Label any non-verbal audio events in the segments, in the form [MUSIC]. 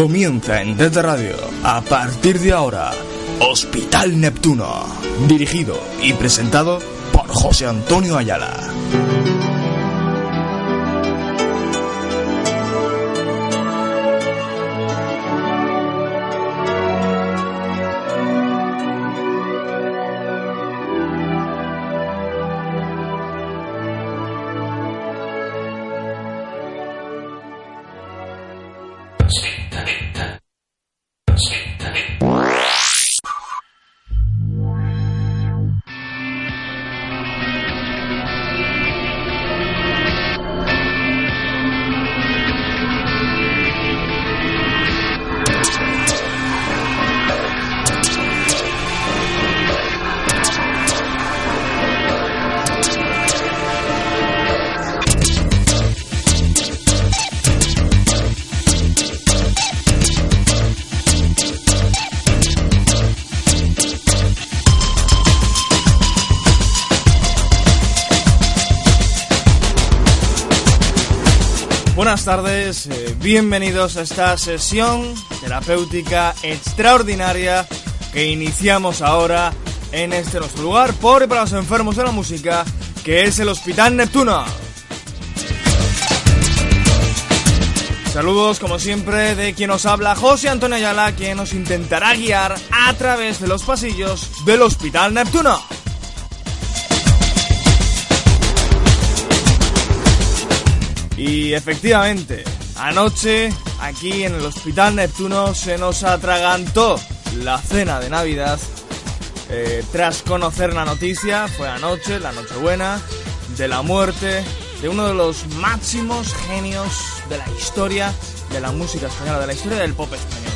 Comienza en Desde Radio, a partir de ahora, Hospital Neptuno, dirigido y presentado por José Antonio Ayala. Bienvenidos a esta sesión terapéutica extraordinaria que iniciamos ahora en este nuestro lugar por y para los enfermos de la música, que es el Hospital Neptuno. Saludos como siempre de quien nos habla José Antonio Ayala, quien nos intentará guiar a través de los pasillos del Hospital Neptuno. Y efectivamente, anoche aquí en el Hospital Neptuno se nos atragantó la cena de Navidad. Eh, tras conocer la noticia, fue anoche, la Nochebuena, de la muerte de uno de los máximos genios de la historia de la música española, de la historia del pop español.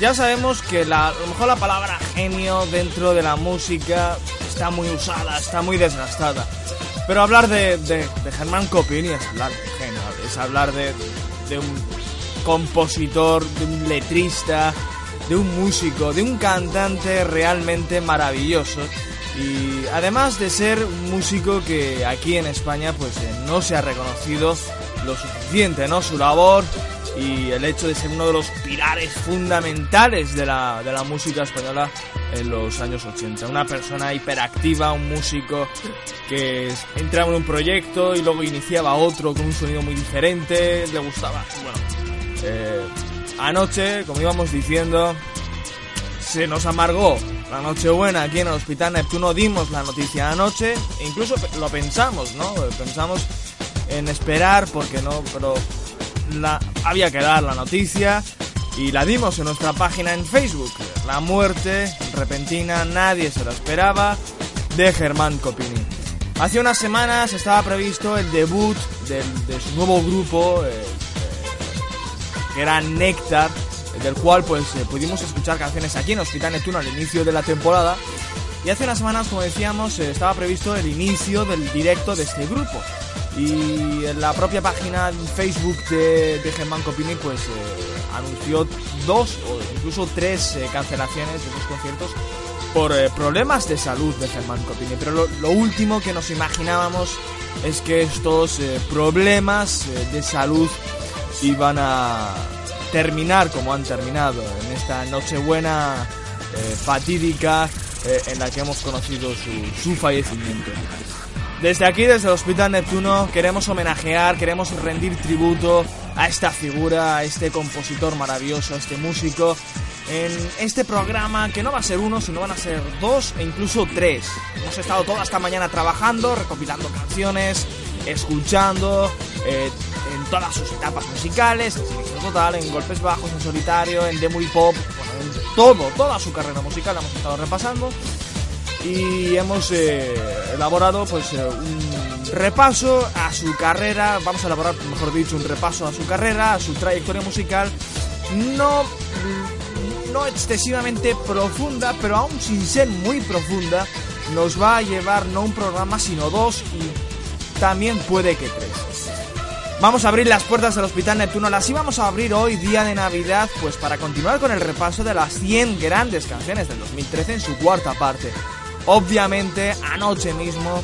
Ya sabemos que la, a lo mejor la palabra genio dentro de la música está muy usada, está muy desgastada. Pero hablar de, de, de Germán Copini es hablar de genio, es hablar de, de un compositor, de un letrista, de un músico, de un cantante realmente maravilloso. Y además de ser un músico que aquí en España pues eh, no se ha reconocido lo suficiente, ¿no? Su labor y el hecho de ser uno de los pilares fundamentales de la, de la música española en los años 80. Una persona hiperactiva, un músico que entraba en un proyecto y luego iniciaba otro con un sonido muy diferente, le gustaba. Bueno, eh, anoche, como íbamos diciendo, se nos amargó la Nochebuena aquí en el Hospital Neptuno, dimos la noticia anoche, e incluso lo pensamos, ¿no? Pensamos en esperar porque no, pero la, había que dar la noticia y la dimos en nuestra página en Facebook. La muerte repentina, nadie se la esperaba, de Germán Copini. Hace unas semanas estaba previsto el debut del, de su nuevo grupo, eh, eh, que era Néctar, del cual pues eh, pudimos escuchar canciones aquí en Hospital Neptuno al inicio de la temporada. Y hace unas semanas, como decíamos, estaba previsto el inicio del directo de este grupo. Y en la propia página Facebook de, de Germán Copini pues eh, anunció dos o incluso tres eh, cancelaciones de los conciertos por eh, problemas de salud de Germán Copini. Pero lo, último que nos imaginábamos es que estos problemas de salud iban a terminar como han terminado en esta Nochebuena fatídica en la que hemos conocido su fallecimiento. Desde aquí, desde el Hospital Neptuno, queremos homenajear, queremos rendir tributo a esta figura, a este compositor maravilloso, a este músico, en este programa que no va a ser uno, sino van a ser dos e incluso tres. Hemos estado toda esta mañana trabajando, recopilando canciones, escuchando eh, en todas sus etapas musicales, en Silencio Total, en Golpes Bajos, en Solitario, en Demo y Pop, bueno, en todo, toda su carrera musical la hemos estado repasando y hemos eh, elaborado pues eh, un repaso a su carrera, vamos a elaborar, mejor dicho, un repaso a su carrera, a su trayectoria musical, no, no excesivamente profunda, pero aún sin ser muy profunda, nos va a llevar no un programa, sino dos y también puede que tres. Vamos a abrir las puertas del Hospital Neptuno, las íbamos a abrir hoy, día de Navidad, pues para continuar con el repaso de las 100 grandes canciones del 2013 en su cuarta parte. Obviamente, anoche mismo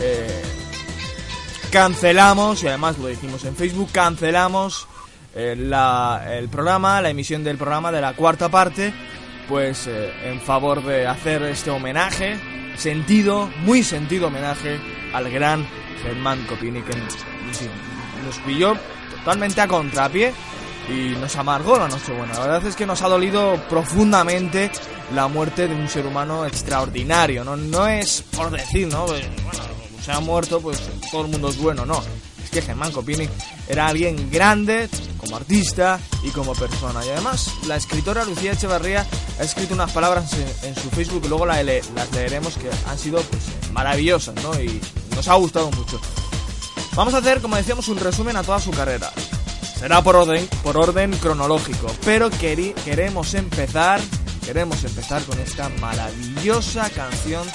eh, cancelamos, y además lo dijimos en Facebook, cancelamos eh, la, el programa, la emisión del programa de la cuarta parte, pues eh, en favor de hacer este homenaje, sentido, muy sentido homenaje al gran Germán Copini, que nos pilló totalmente a contrapié y nos amargó la noche buena. La verdad es que nos ha dolido profundamente la muerte de un ser humano extraordinario. No, no es por decir, ¿no? Bueno, se ha muerto, pues todo el mundo es bueno, no. Es que Germán Copini era alguien grande como artista y como persona. Y además, la escritora Lucía Echevarría ha escrito unas palabras en, su Facebook y luego las leeremos que han sido pues, maravillosas, ¿no? Y nos ha gustado mucho. Vamos a hacer, como decíamos, un resumen a toda su carrera. Será por orden, por orden cronológico, pero queremos empezar, queremos empezar con esta maravillosa canción,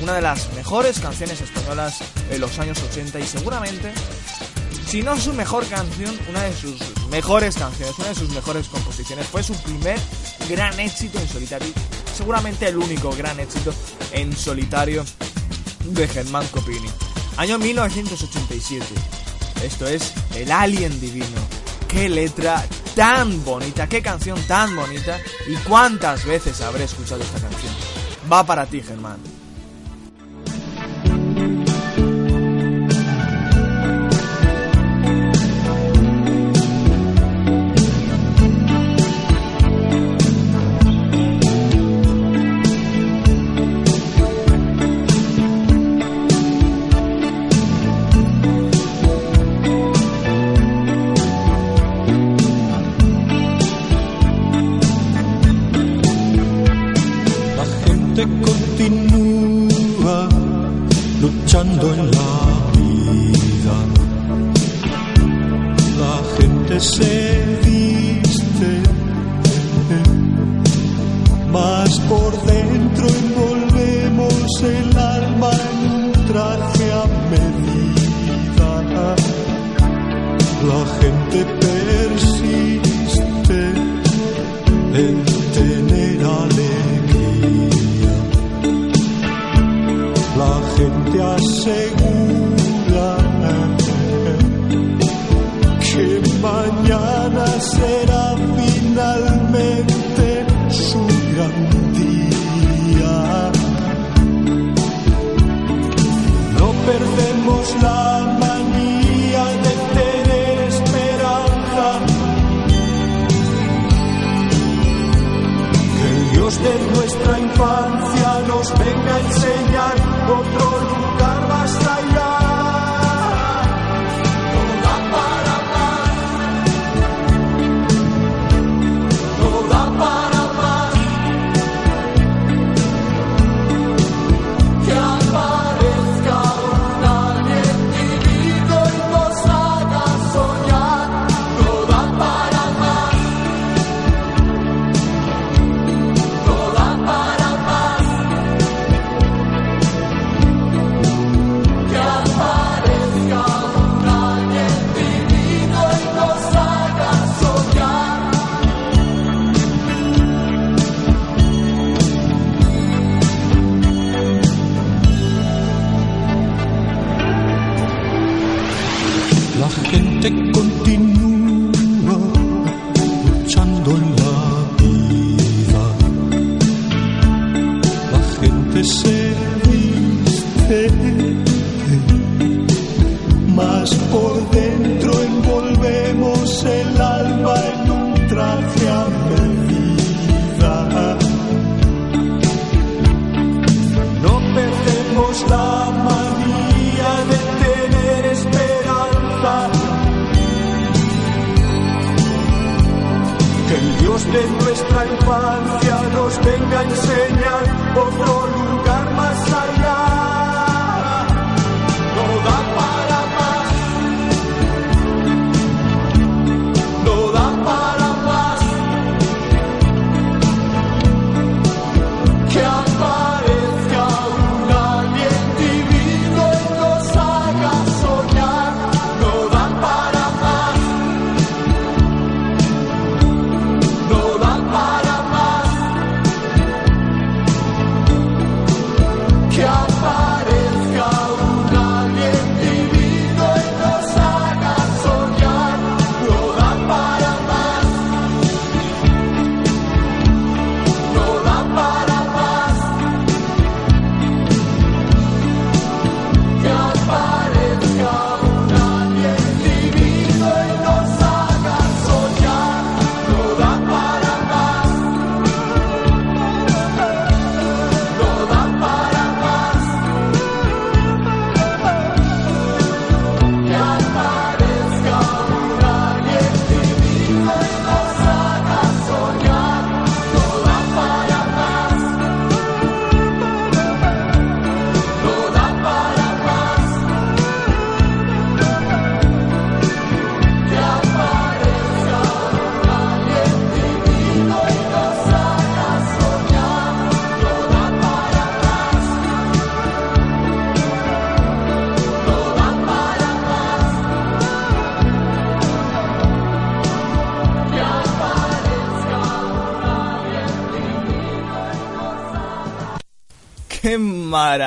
una de las mejores canciones españolas de los años 80 y seguramente, si no su mejor canción, una de sus mejores canciones, una de sus mejores composiciones, fue su primer gran éxito en solitario, seguramente el único gran éxito en solitario de Germán Copini. Año 1987. Esto es El Alien Divino qué letra tan bonita, qué canción tan bonita y cuántas veces habré escuchado esta canción. Va para ti, Germán. de nuestra infancia nos venga a enseñar oh, otro.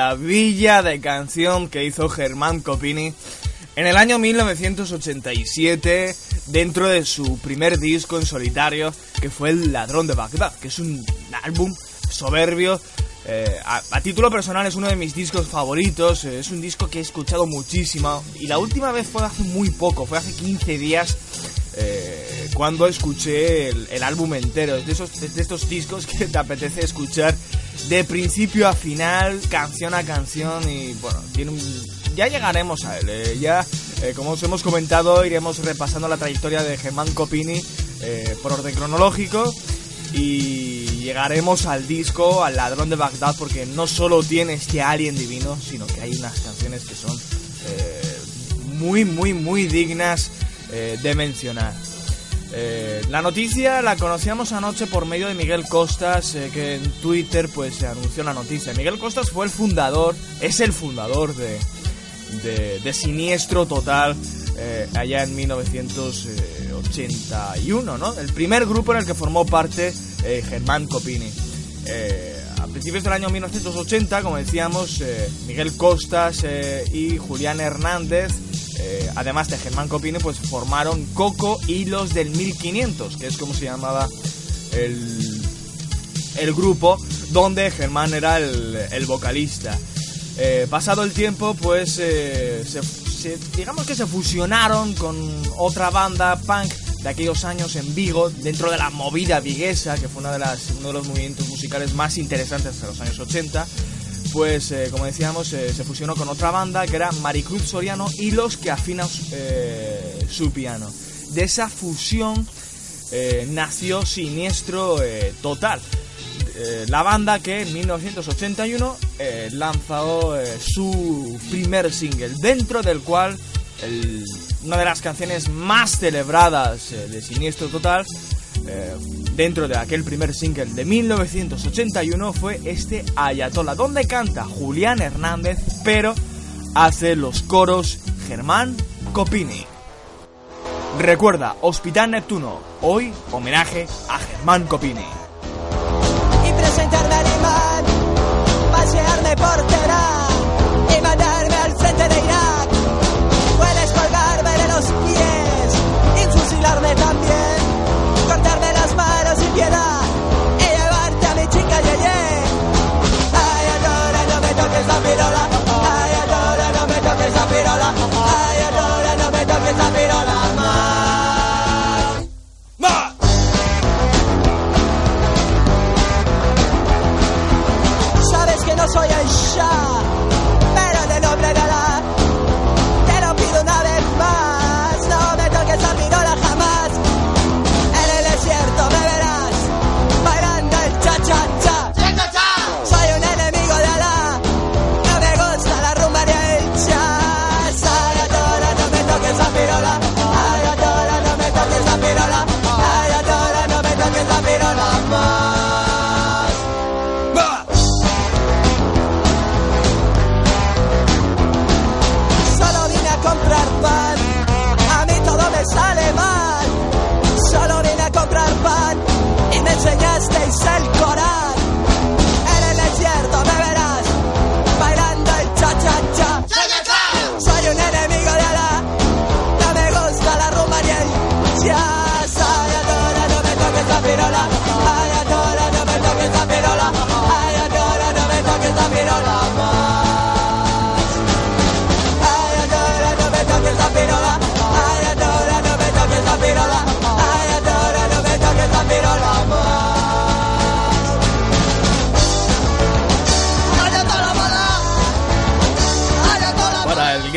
Maravilla de canción que hizo Germán Copini en el año 1987 dentro de su primer disco en solitario que fue El Ladrón de Bagdad, que es un álbum soberbio. Eh, a, título personal es uno de mis discos favoritos, eh, es un disco que he escuchado muchísimo y la última vez fue hace muy poco, fue hace 15 días eh, cuando escuché el, álbum entero. Es de, esos, de estos discos que te apetece escuchar de principio a final, canción a canción y bueno, ya llegaremos a él. Eh, ya, eh, como os hemos comentado, iremos repasando la trayectoria de Germán Copini por orden cronológico y llegaremos al disco, al ladrón de Bagdad, porque no solo tiene este alien divino, sino que hay unas canciones que son muy, muy, muy dignas eh, de mencionar. Eh, la noticia la conocíamos anoche por medio de Miguel Costas, eh, que en Twitter pues se anunció la noticia. Miguel Costas fue el fundador, es el fundador de, de, Siniestro Total allá en 1981, ¿no? El primer grupo en el que formó parte Germán Copini. a principios del año 1980, como decíamos, Miguel Costas y Julián Hernández eh, además de Germán Copini, pues formaron Coco y los del 1500, que es como se llamaba el, grupo, donde Germán era el, vocalista. Eh, pasado el tiempo, pues eh, digamos que se fusionaron con otra banda punk de aquellos años en Vigo, dentro de la movida viguesa, que fue una uno de los movimientos musicales más interesantes de los años 80 pues eh, como decíamos, eh, se fusionó con otra banda que era Maricruz Soriano y los que afinan eh, su piano. De esa fusión nació Siniestro Total. la banda que en 1981 lanzó su primer single, dentro del cual una de las canciones más celebradas de Siniestro Total dentro de aquel primer single de 1981 fue este Ayatola, donde canta Julián Hernández, pero hace los coros Germán Copini. Recuerda, Hospital Neptuno, hoy homenaje a Germán Copini. Y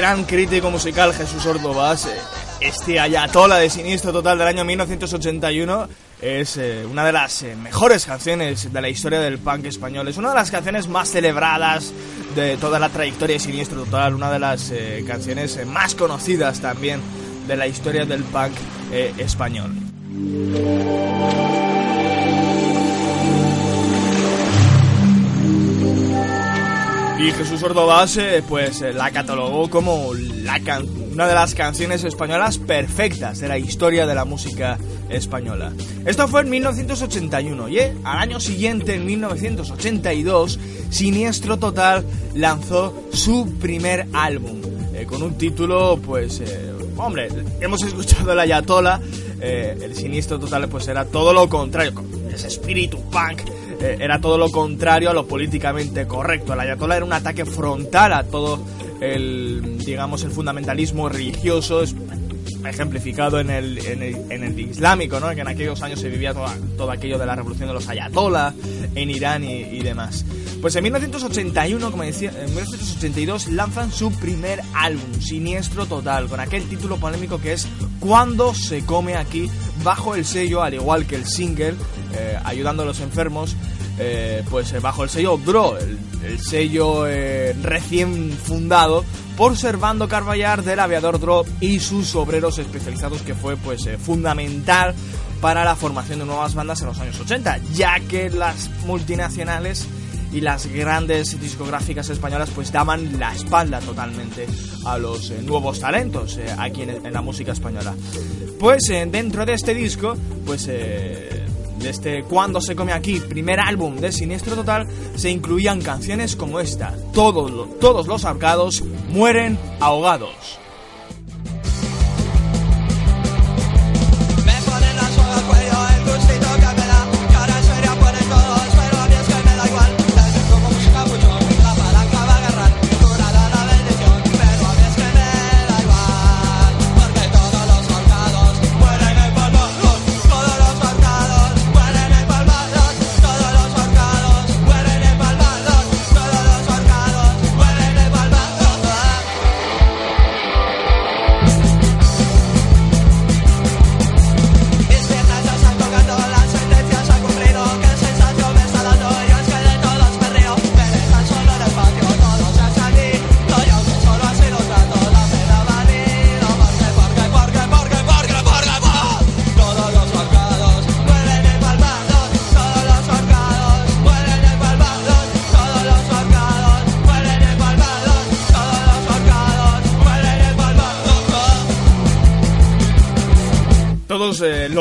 gran crítico musical Jesús Ordovás, eh, este Ayatola de Siniestro Total del año 1981 es eh, una de las eh, mejores canciones de la historia del punk español. Es una de las canciones más celebradas de toda la trayectoria de Siniestro Total, una de las canciones más conocidas también de la historia del punk español. Y Jesús Ordovás eh, pues eh, la catalogó como la una de las canciones españolas perfectas de la historia de la música española. Esto fue en 1981 y al año siguiente, en 1982, Siniestro Total lanzó su primer álbum eh, con un título, pues, eh, hombre, hemos escuchado el Ayatola, eh, el Siniestro Total pues era todo lo contrario, ese espíritu punk era todo lo contrario a lo políticamente correcto. El Ayatollah era un ataque frontal a todo el, digamos, el fundamentalismo religioso, ejemplificado en el, en el, islámico, ¿no? que en aquellos años se vivía todo aquello de la revolución de los ayatollah en Irán y, demás. Pues en 1981, como decía, en 1982 lanzan su primer álbum, Siniestro Total, con aquel título polémico que es Cuando se come aquí, bajo el sello, al igual que el single, eh, ayudando a los enfermos, eh, pues eh, bajo el sello DRO, el, sello recién fundado por Servando Carballar del Aviador Drop y sus obreros especializados que fue pues fundamental para la formación de nuevas bandas en los años 80, ya que las multinacionales y las grandes discográficas españolas pues daban la espalda totalmente a los nuevos talentos aquí en, la música española. Pues dentro de este disco, pues este Cuando se come aquí, primer álbum de Siniestro Total, se incluían canciones como esta, Todos, todos los ahorcados mueren ahogados.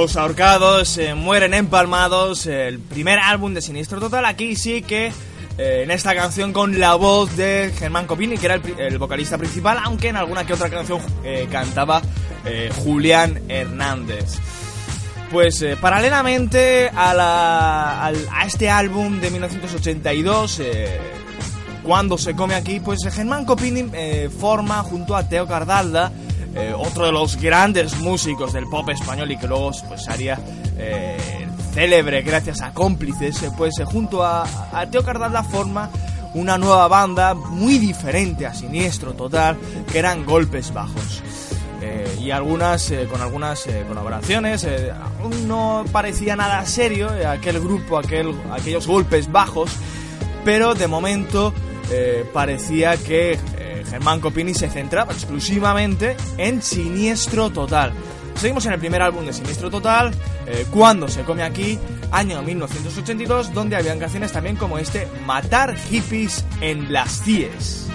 Los ahorcados eh, mueren empalmados, el primer álbum de Sinistro Total, aquí sí que eh, en esta canción con la voz de Germán Copini, que era el, vocalista principal, aunque en alguna que otra canción eh, cantaba Julián Hernández. Pues paralelamente a, a, este álbum de 1982, cuando se come aquí, pues Germán Copini forma junto a Teo Cardalda eh, otro de los grandes músicos del pop español y que luego pues haría eh, célebre gracias a cómplices, eh, pues junto a, Teo Cardalda forma una nueva banda muy diferente a Siniestro Total, que eran Golpes Bajos. y algunas con algunas colaboraciones aún no parecía nada serio aquel grupo aquel, aquellos golpes bajos pero de momento parecía que Germán Copini se centraba exclusivamente en Siniestro Total. Seguimos en el primer álbum de Siniestro Total, eh, Cuando se come aquí, año 1982, donde habían canciones también como este Matar hippies en las CIES.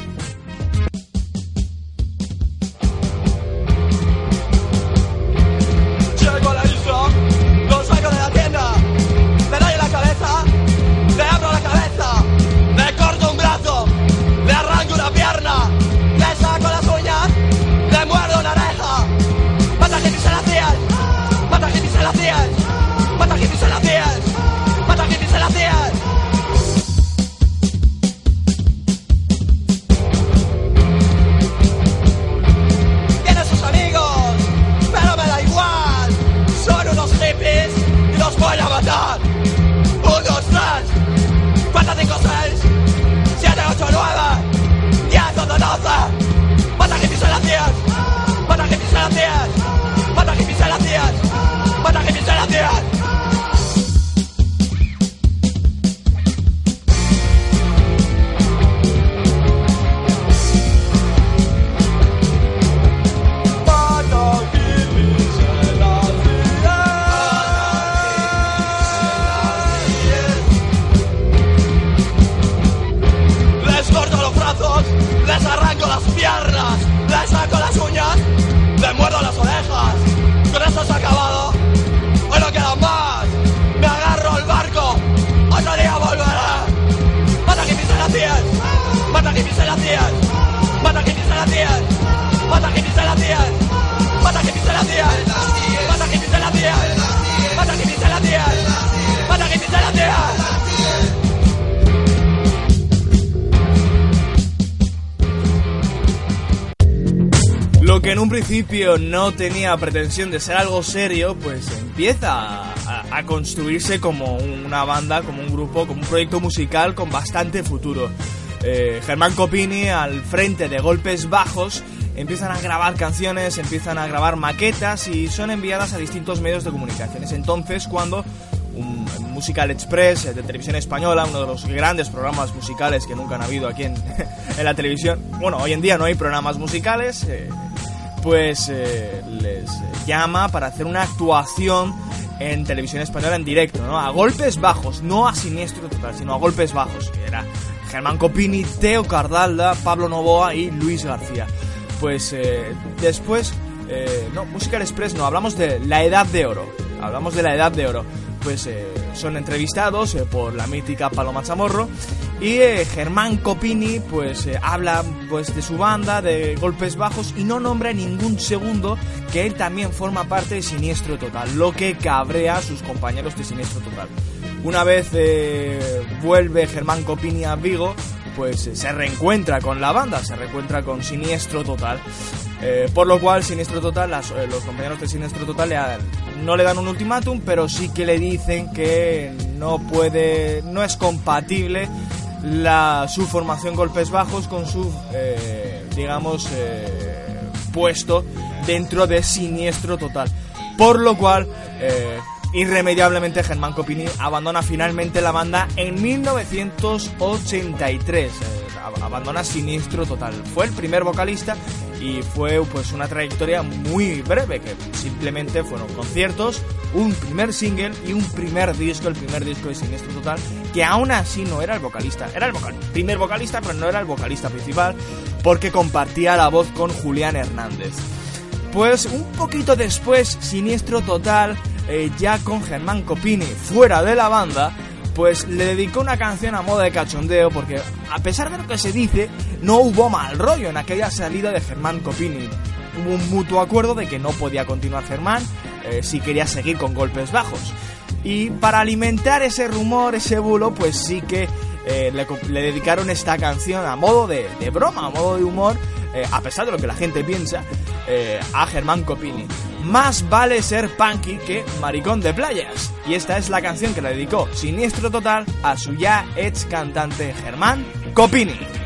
No tenía pretensión de ser algo serio, pues empieza a, construirse como una banda, como un grupo, como un proyecto musical con bastante futuro. Eh, Germán Copini al frente de Golpes Bajos empiezan a grabar canciones, empiezan a grabar maquetas y son enviadas a distintos medios de comunicación. Es entonces cuando Musical Express de televisión española, uno de los grandes programas musicales que nunca han habido aquí en, [LAUGHS] la televisión. Bueno, hoy en día no hay programas musicales, eh, pues eh, les llama para hacer una actuación en televisión española en directo, ¿no? A golpes bajos, no a siniestro total, sino a golpes bajos, que era Germán Copini, Teo Cardalda, Pablo Novoa y Luis García. Pues después, no, Musical Express no, hablamos de la Edad de Oro, hablamos de la Edad de Oro pues eh, son entrevistados eh, por la mítica Paloma Chamorro y eh, Germán Copini pues habla pues de su banda de golpes bajos y no nombra ningún segundo que él también forma parte de Siniestro Total, lo que cabrea a sus compañeros de Siniestro Total. Una vez vuelve Germán Copini a Vigo, pues se reencuentra con la banda, se reencuentra con Siniestro Total. por lo cual, Siniestro Total, los compañeros de Siniestro Total no le dan un ultimátum, pero sí que le dicen que no puede, no es compatible la, su formación golpes bajos con su, eh, digamos, eh, puesto dentro de siniestro total. Por lo cual, eh, irremediablemente Germán Copini abandona finalmente la banda en 1983. Abandona Siniestro Total. Fue el primer vocalista y fue pues una trayectoria muy breve que simplemente fueron conciertos, un primer single y un primer disco, el primer disco de Siniestro Total, que aún así no era el vocalista, era el primer vocalista, pero no era el vocalista principal porque compartía la voz con Julián Hernández. Pues un poquito después, Siniestro Total, eh, ya con Germán Copini fuera de la banda, pues le dedicó una canción a modo de cachondeo porque a pesar de lo que se dice, no hubo mal rollo en aquella salida de Germán Copini. Hubo un mutuo acuerdo de que no podía continuar Germán eh, si quería seguir con golpes bajos. Y para alimentar ese rumor, ese bulo, pues sí que eh, le, dedicaron esta canción a modo de, broma, a modo de humor, eh, a pesar de lo que la gente piensa, a Germán Copini. Más vale ser punky que maricón de playas. Y esta es la canción que le dedicó Siniestro Total a su ya ex cantante Germán Copini.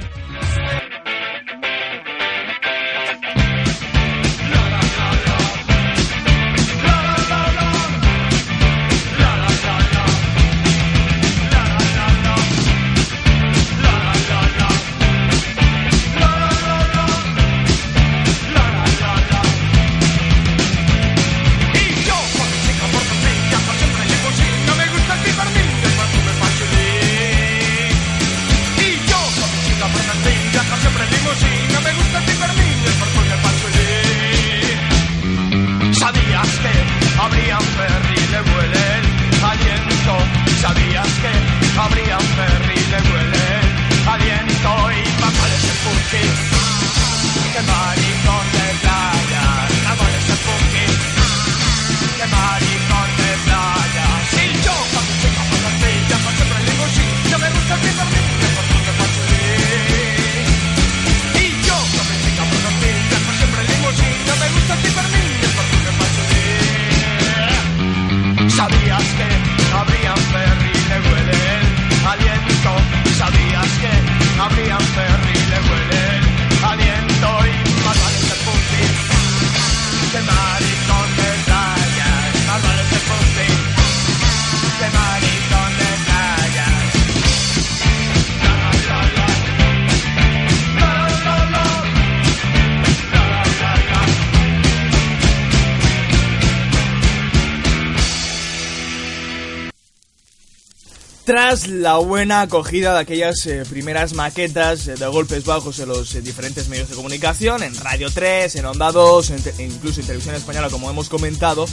La buena acogida de aquellas eh, primeras maquetas eh, de golpes bajos en los eh, diferentes medios de comunicación, en Radio 3, en Onda 2, incluso en Televisión Española, como hemos comentado,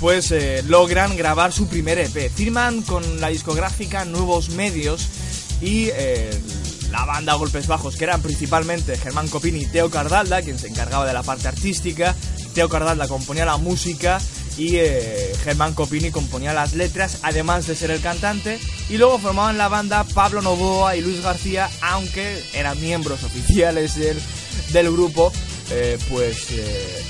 pues logran grabar su primer EP. Firman con la discográfica Nuevos Medios y la banda Golpes Bajos, que eran principalmente Germán Copini y Teo Cardalda, quien se encargaba de la parte artística. Teo Cardalda componía la música y eh, Germán Copini componía las letras, además de ser el cantante, y luego formaban la banda Pablo Novoa y Luis García, aunque eran miembros oficiales del, del grupo, pues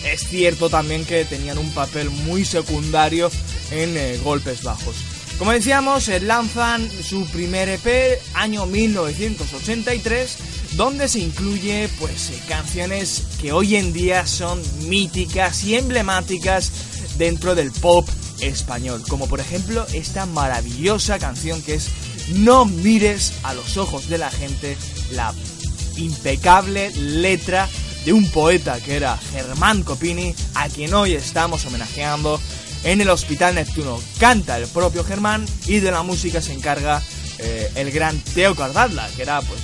es cierto también que tenían un papel muy secundario en golpes bajos. Como decíamos, lanzan su primer EP año 1983 donde se incluye pues canciones que hoy en día son míticas y emblemáticas dentro del pop español, como por ejemplo esta maravillosa canción que es No mires a los ojos de la gente, la impecable letra de un poeta que era Germán Copini, a quien hoy estamos homenajeando en el Hospital Neptuno. Canta el propio Germán y de la música se encarga eh, el gran Teo Cardadla, que era pues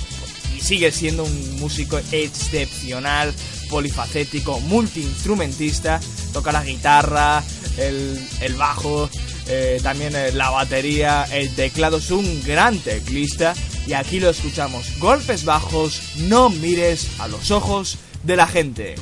sigue siendo un músico excepcional, polifacético, multiinstrumentista, toca la guitarra, el, bajo, eh, también eh, la batería, el teclado, es un gran teclista y aquí lo escuchamos, golpes bajos, no mires a los ojos de la gente.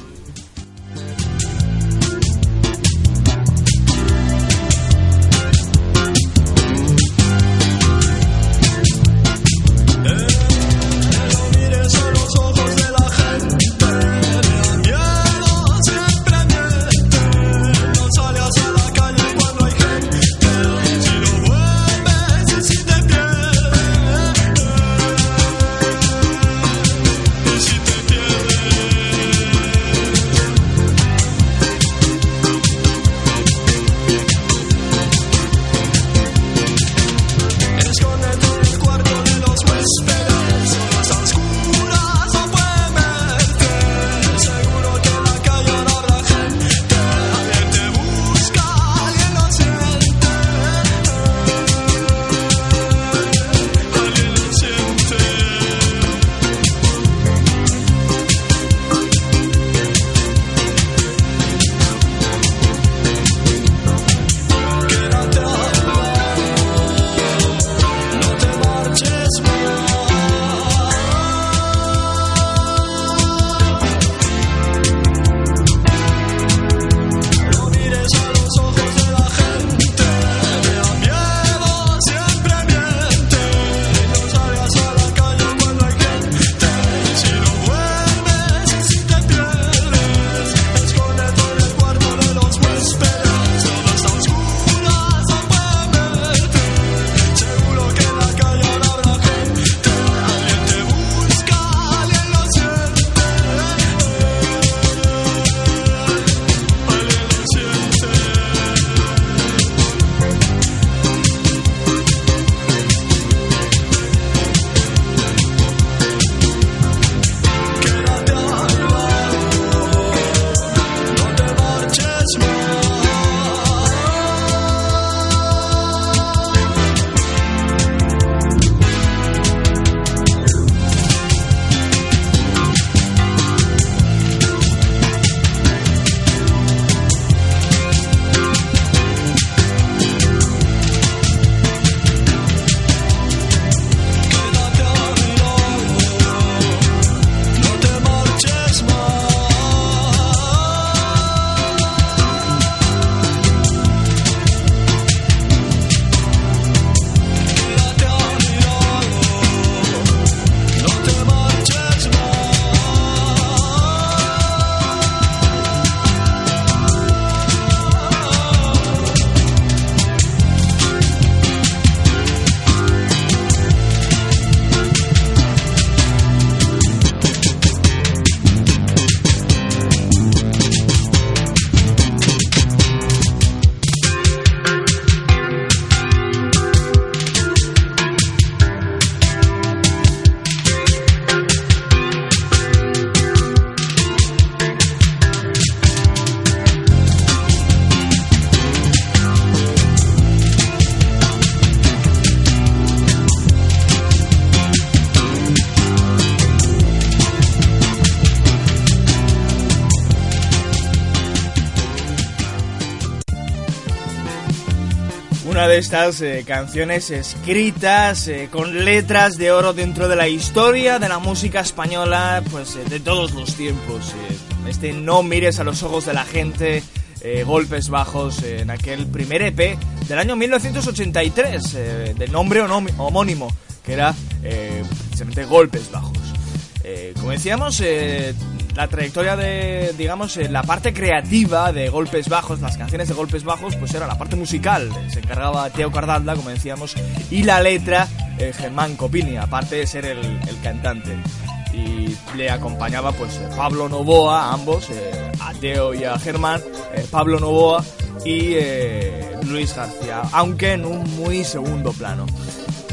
Estas eh, canciones escritas eh, con letras de oro dentro de la historia de la música española, pues eh, de todos los tiempos. este No mires a los ojos de la gente, golpes bajos en aquel primer EP del año 1983, de nombre homónimo, que era precisamente golpes bajos. como decíamos, la trayectoria de, digamos, la parte creativa de Golpes Bajos, las canciones de Golpes Bajos, pues era la parte musical. Se encargaba Teo Cardalda, como decíamos, y la letra Germán Copini, aparte de ser el, el cantante y le acompañaba pues Pablo Novoa, ambos, a Teo y a Germán, Pablo Novoa y Luis García, aunque en un muy segundo plano.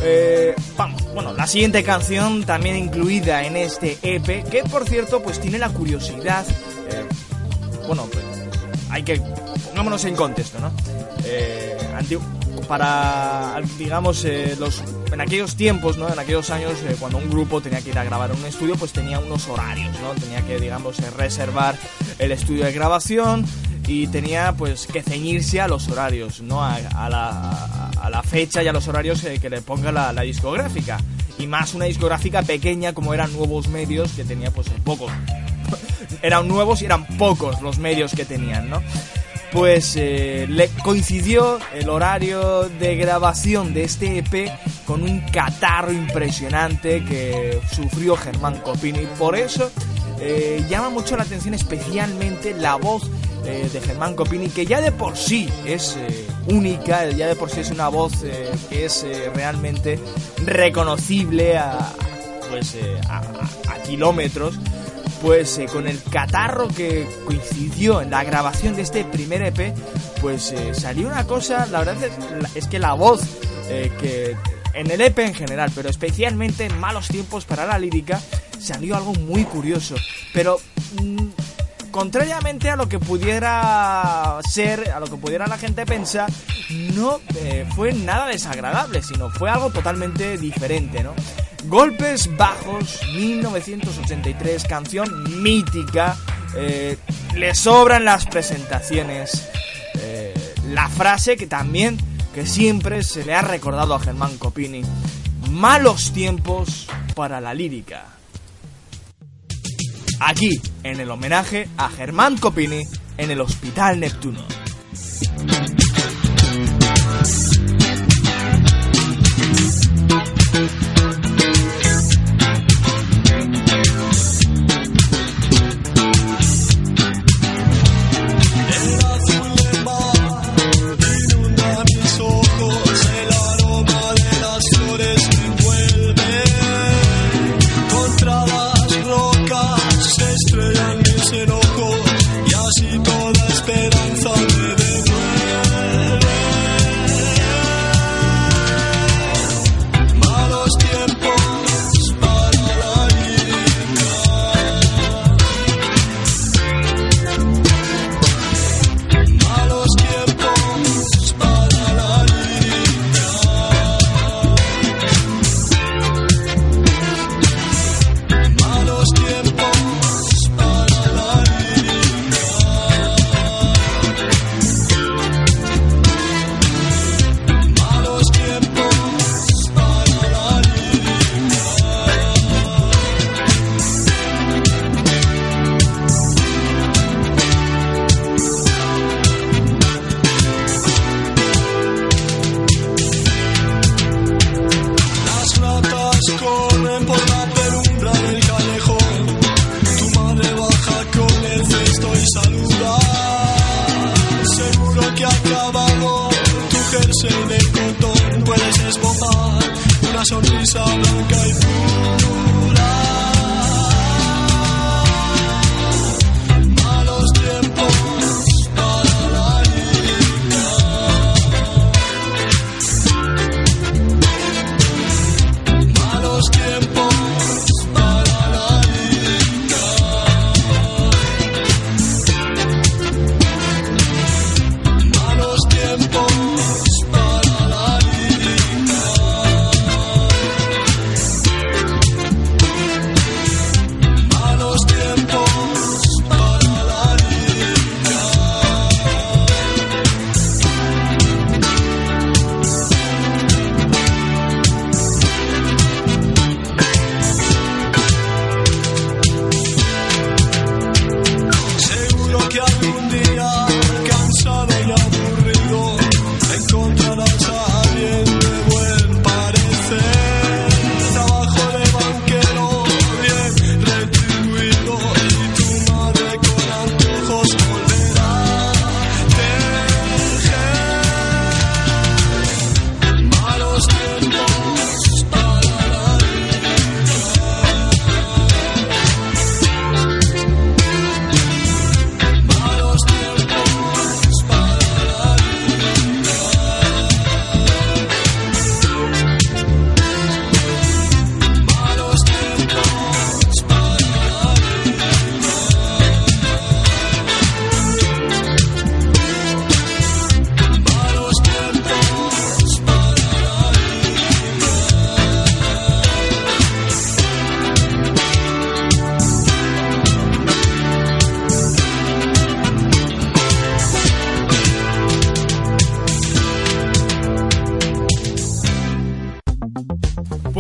Eh, vamos, bueno, la siguiente canción también incluida en este EP, que por cierto, pues tiene la curiosidad. Eh, bueno, pues, hay que. Pongámonos en contexto, ¿no? Eh, para, digamos, los, en aquellos tiempos, ¿no? En aquellos años, cuando un grupo tenía que ir a grabar en un estudio, pues tenía unos horarios, ¿no? Tenía que, digamos, reservar el estudio de grabación y tenía pues que ceñirse a los horarios, ¿no? A, la, a la, fecha y a los horarios que, le ponga la, discográfica. Y más una discográfica pequeña como eran nuevos medios que tenía pues pocos. [LAUGHS] eran nuevos y eran pocos los medios que tenían, ¿no? Pues eh, coincidió el horario de grabación de este EP con un catarro impresionante que sufrió Germán Copini. Por eso eh, llama mucho la atención especialmente la voz eh, de Germán Copini, que ya de por sí es eh, única, ya de por sí es una voz eh, que es realmente reconocible a, pues, a, kilómetros pues con el catarro que coincidió en la grabación de este primer EP, pues salió una cosa, la verdad es, es que la voz que en el EP en general, pero especialmente en malos tiempos para la lírica, salió algo muy curioso. Pero mm, contrariamente a lo que pudiera ser, a lo que pudiera la gente pensar, no eh, fue nada desagradable, sino fue algo totalmente diferente, ¿no? Golpes Bajos, 1983, canción mítica, eh, le sobran las presentaciones, eh, la frase que también, que siempre se le ha recordado a Germán Copini, malos tiempos para la lírica aquí en el homenaje a Germán Copini en el Hospital Neptuno.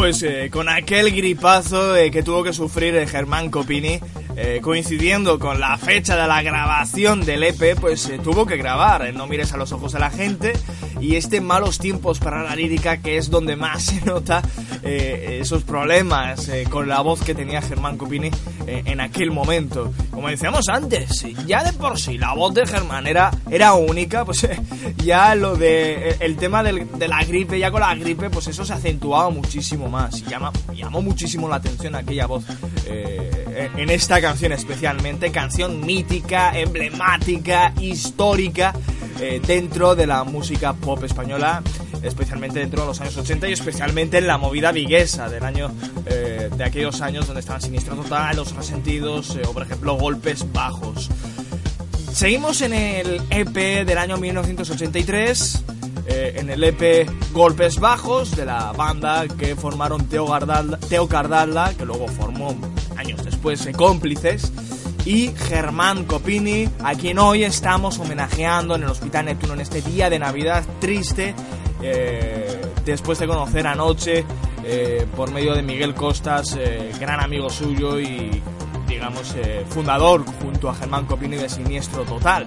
Pues eh, con aquel gripazo eh, que tuvo que sufrir eh, Germán Copini, coincidiendo con la fecha de la grabación del EP, pues tuvo que grabar No mires a los ojos a la gente y este Malos tiempos para la lírica, que es donde más se nota esos problemas con la voz que tenía Germán Copini en aquel momento. Como decíamos antes, ya de por sí la voz de Germán era, era única, pues [LAUGHS] ya lo de el tema de la gripe, ya con la gripe, pues eso se acentuaba muchísimo más. Llamó muchísimo la atención aquella voz eh, en esta canción especialmente. Canción mítica, emblemática, histórica eh, dentro de la música pop española especialmente dentro de los años 80 y especialmente en la movida viguesa del año eh, de aquellos años donde estaban Sinistro Total, Los Resentidos o por ejemplo Golpes Bajos. Seguimos en el EP del año 1983 eh, en el EP Golpes Bajos de la banda que formaron Teo, Teo Cardalda, que luego formó años después Cómplices, y Germán Copini, a quien hoy estamos homenajeando en el Hospital Neptuno en este día de Navidad triste, eh, después de conocer anoche eh, por medio de Miguel Costas, gran amigo suyo y digamos fundador junto a Germán Copini de Siniestro Total.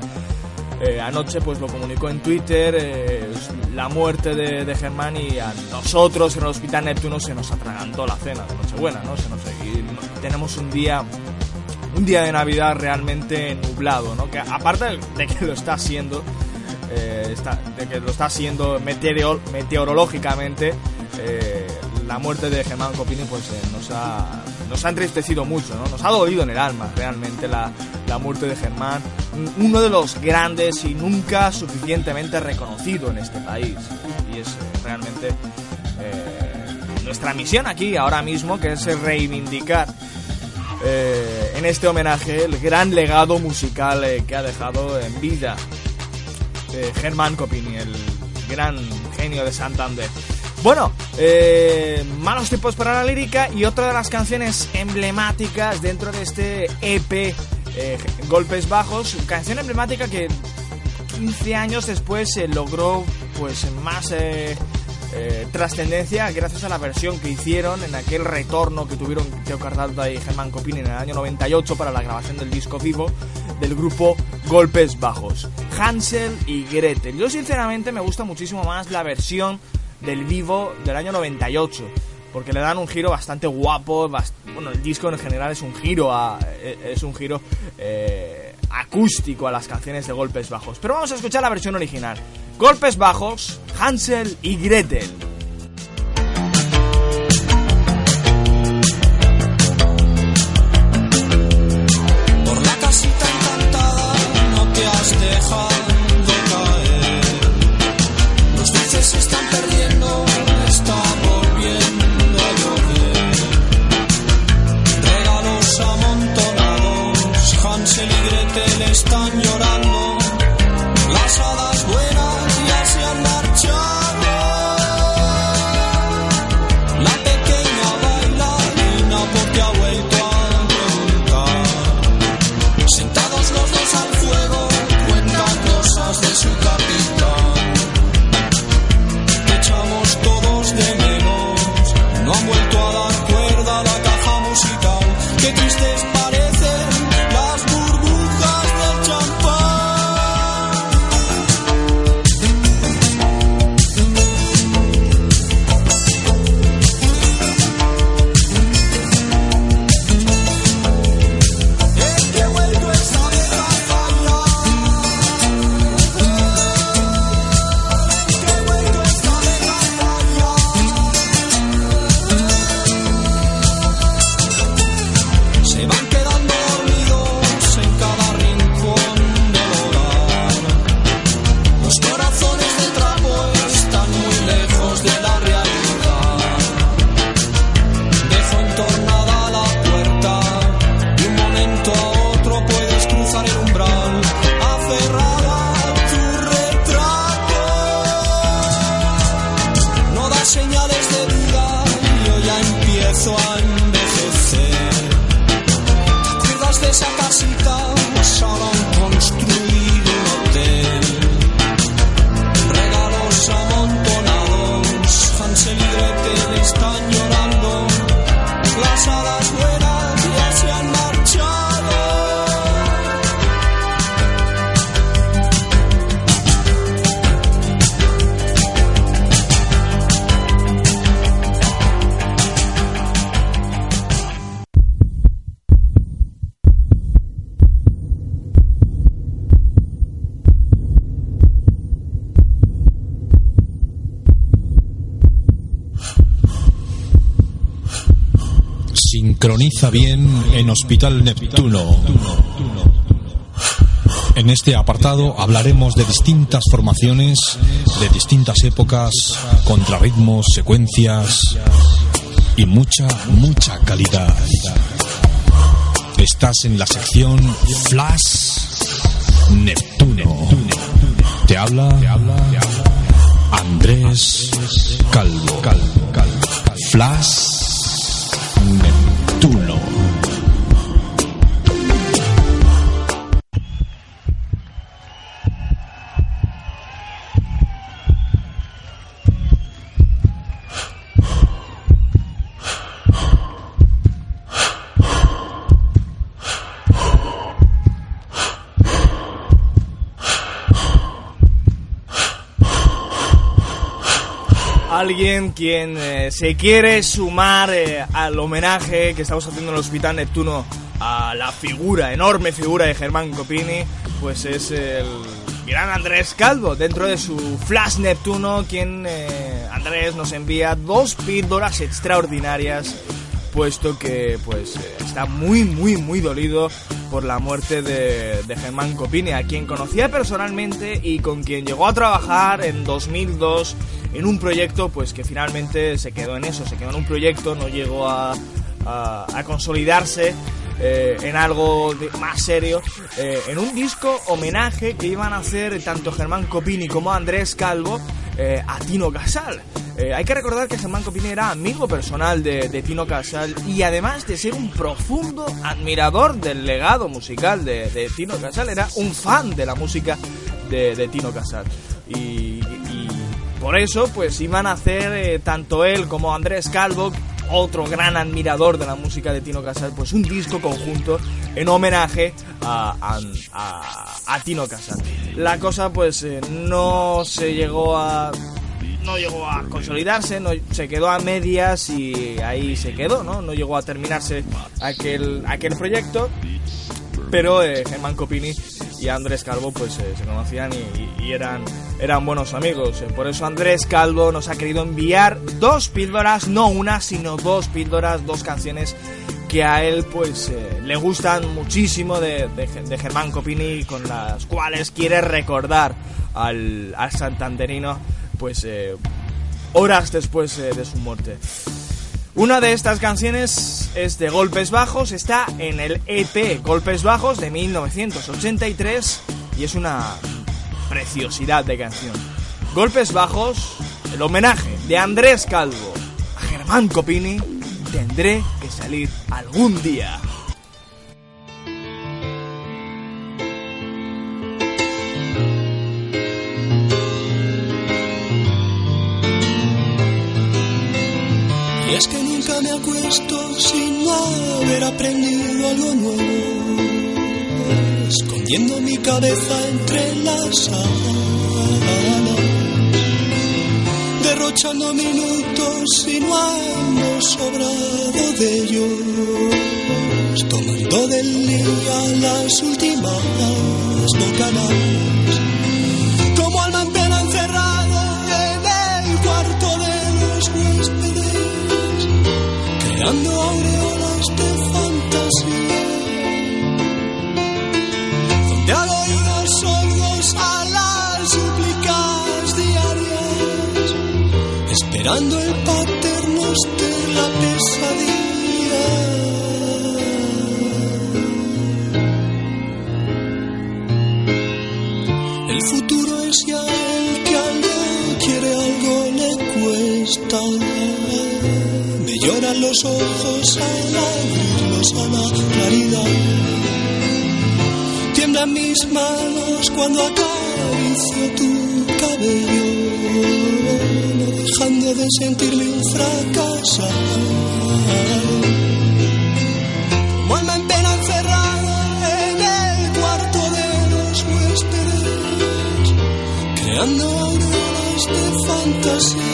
Eh, anoche pues lo comunicó en Twitter eh, la muerte de, Germán y a nosotros en el Hospital Neptuno se nos atragantó la cena de Nochebuena, ¿no? Se nos, y tenemos un día un día de Navidad realmente nublado, ¿no? Que aparte de que lo está haciendo eh, de que lo está haciendo meteorológicamente, la muerte de Germán Copini pues nos ha nos ha entristecido mucho, ¿no? Nos ha dolido en el alma realmente la, la muerte de Germán, uno de los grandes y nunca suficientemente reconocido en este país. Y es eh, realmente eh, nuestra misión aquí, ahora mismo, que es reivindicar eh, en este homenaje el gran legado musical que ha dejado en vida Germán Copini, el gran genio de Santander. Bueno, eh, malos tiempos para la lírica y otra de las canciones emblemáticas dentro de este EP eh, Golpes Bajos, canción emblemática que 15 años después se logró pues más eh, trascendencia gracias a la versión que hicieron en aquel retorno que tuvieron Teo Cardalda y Germán Copini en el año 98 para la grabación del disco vivo del grupo Golpes Bajos, Hansel y Gretel. Yo sinceramente me gusta muchísimo más la versión del vivo del año 98 porque le dan un giro bastante guapo bueno el disco en general es un giro a, e, es un giro eh, acústico a las canciones de golpes bajos. Pero vamos a escuchar la versión original. Golpes bajos Hansel y Gretel en Hospital Neptuno. En este apartado hablaremos de distintas formaciones, de distintas épocas, contrarritmos, secuencias y mucha, mucha calidad. Estás en la sección Flash Neptuno. Te habla, Andrés Calvo. Flash alguien quien eh, se quiere sumar eh, al homenaje que estamos haciendo en el Hospital Neptuno a la figura, enorme figura de Germán Copini, pues es el gran Andrés Calvo, dentro de su Flash Neptuno, quien Andrés nos envía dos píldoras extraordinarias, puesto que pues está muy, muy, muy dolido por la muerte de, Germán Copini, a quien conocía personalmente y con quien llegó a trabajar en 2002 en un proyecto pues que finalmente se quedó en eso, se quedó en un proyecto, no llegó a, a, consolidarse eh, en algo más serio, eh, en un disco homenaje que iban a hacer tanto Germán Copini como Andrés Calvo eh, a Tino Casal. hay que recordar que Germán Copini era amigo personal de, Tino Casal y además de ser un profundo admirador del legado musical de, Tino Casal, era un fan de la música de, Tino Casal. Y, por eso, pues iban a hacer tanto él como Andrés Calvo otro gran admirador de la música de Tino Casal, pues un disco conjunto en homenaje a, Tino Casal. La cosa pues eh, no se llegó a no llegó a consolidarse, no, se quedó a medias y ahí se quedó, ¿no? No llegó a terminarse aquel, aquel proyecto, pero eh, Germán Copini y Andrés Calvo pues eh, se conocían y, eran, eran buenos amigos. Eh, por eso Andrés Calvo nos ha querido enviar dos píldoras, no una, sino dos píldoras, dos canciones que a él pues eh, le gustan muchísimo de, de, Germán Copini, con las cuales quiere recordar al, al santanderino pues horas después de su muerte. Una de estas canciones es de Golpes Bajos, está en el EP Golpes Bajos de 1983 y es una preciosidad de canción. Golpes Bajos, el homenaje de Andrés Calvo a Germán Copini, tendré que salir algún día. Es que me acuesto sin haber aprendido algo nuevo, escondiendo mi cabeza entre las sábanas, derrochando minutos y no ando sobrado de ellos, tomando del día las últimas bocanas, creando aureolas de fantasía, donde al oídos sordos a las súplicas diarias, esperando el paternos de la mis manos cuando acaricio tu cabello, dejando de sentirme un fracasado. Como en pena encerrada en el cuarto de los huéspedes, creando auroras de fantasía.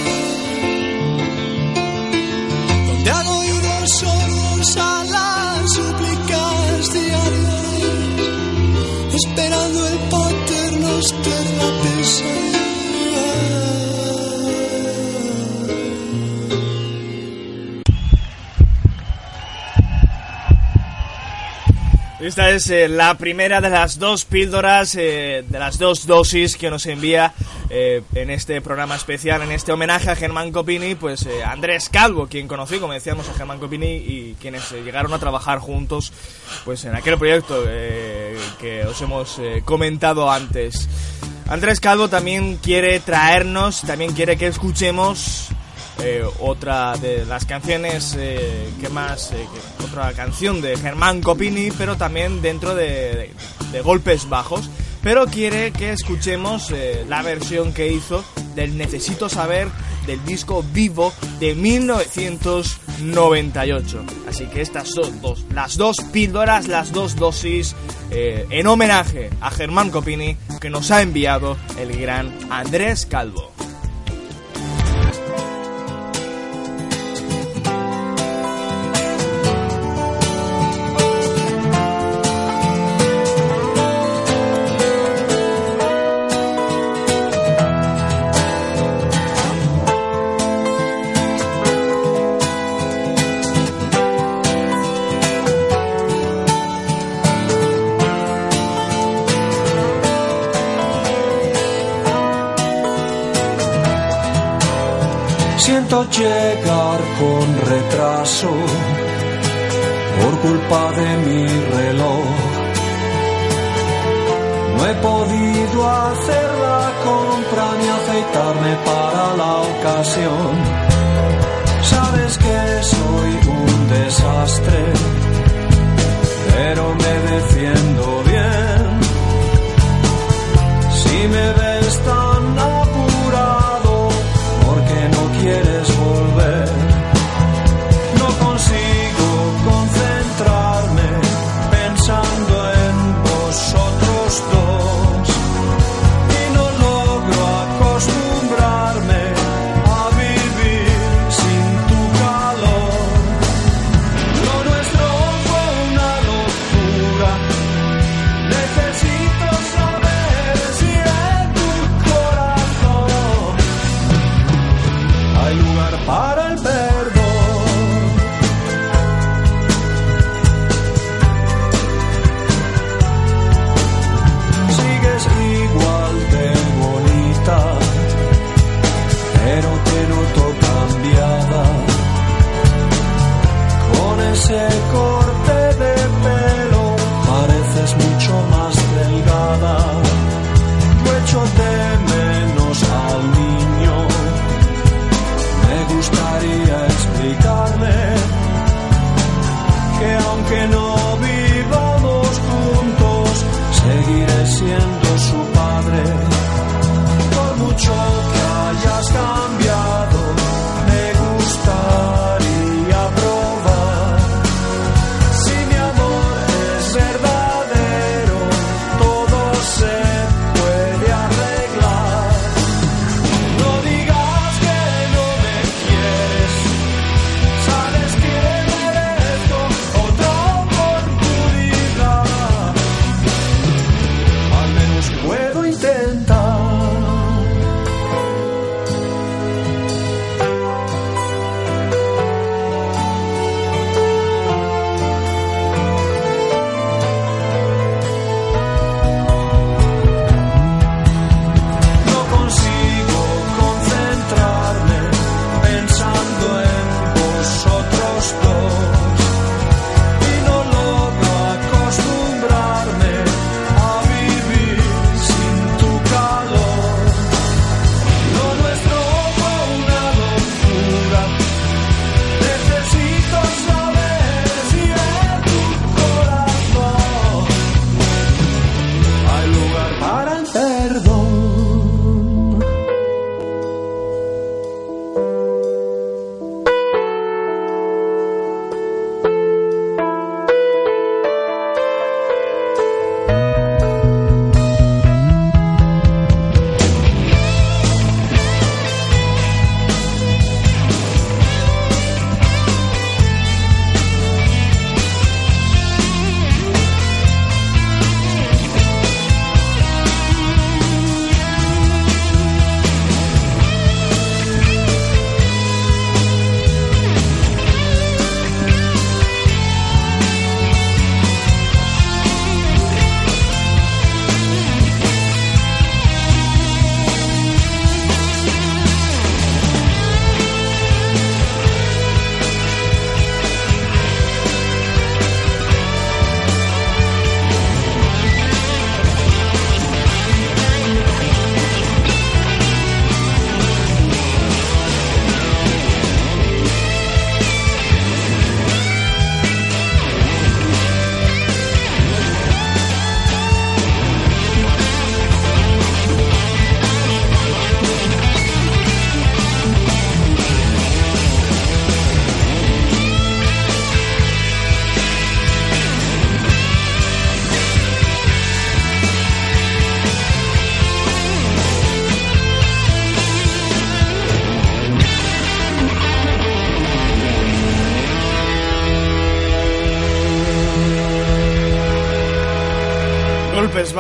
Esta es eh, la primera de las dos píldoras, eh, de las dos dosis que nos envía eh, en este programa especial, en este homenaje a Germán Copini, pues Andrés Calvo, quien conocí, como decíamos, a Germán Copini y quienes llegaron a trabajar juntos pues en aquel proyecto que os hemos comentado antes. Andrés Calvo también quiere traernos, también quiere que escuchemos eh, otra de las canciones eh, que más eh, otra canción de Germán Copini pero también dentro de, golpes bajos. Pero quiere que escuchemos la versión que hizo del Necesito Saber del disco Vivo de 1998 así que estas son dos, las dos píldoras las dos dosis en homenaje a Germán Copini que nos ha enviado el gran Andrés Calvo llegar con retraso por culpa de mi reloj. No he podido hacer la compra ni afeitarme para la ocasión. Sabes que soy un desastre, pero me defiendo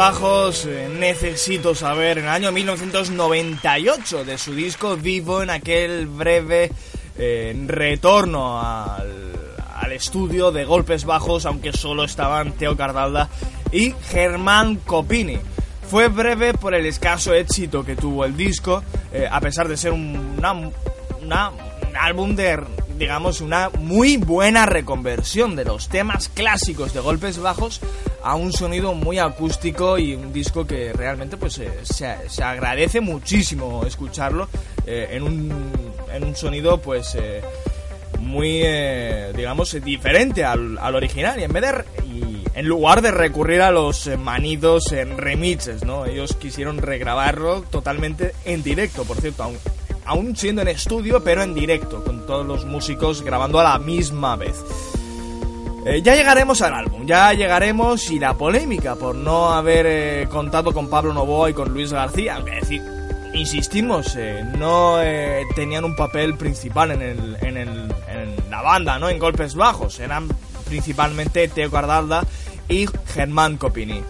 eh, necesito saber, en el año 1998 de su disco Vivo, en aquel breve eh, retorno al, estudio de golpes bajos, aunque solo estaban Teo Cardalda y Germán Copini. Fue breve por el escaso éxito que tuvo el disco, eh, a pesar de ser un álbum de digamos, una muy buena reconversión de los temas clásicos de golpes bajos a un sonido muy acústico y un disco que realmente pues eh, se, agradece muchísimo escucharlo eh, en, un, en un sonido pues eh, muy, digamos, diferente al, al, original y en vez de... Y en lugar de recurrir a los manidos en remixes, ¿no? Ellos quisieron regrabarlo totalmente en directo, por cierto, aún aún siendo en estudio, pero en directo, con todos los músicos grabando a la misma vez. Eh, ya llegaremos al álbum, ya llegaremos y la polémica por no haber eh, contado con Pablo Novoa y con Luis García, es decir, insistimos, eh, no tenían un papel principal en, el, en, el, en, la banda, ¿no? En golpes bajos, eran principalmente Teo Cardalda y Germán Copini.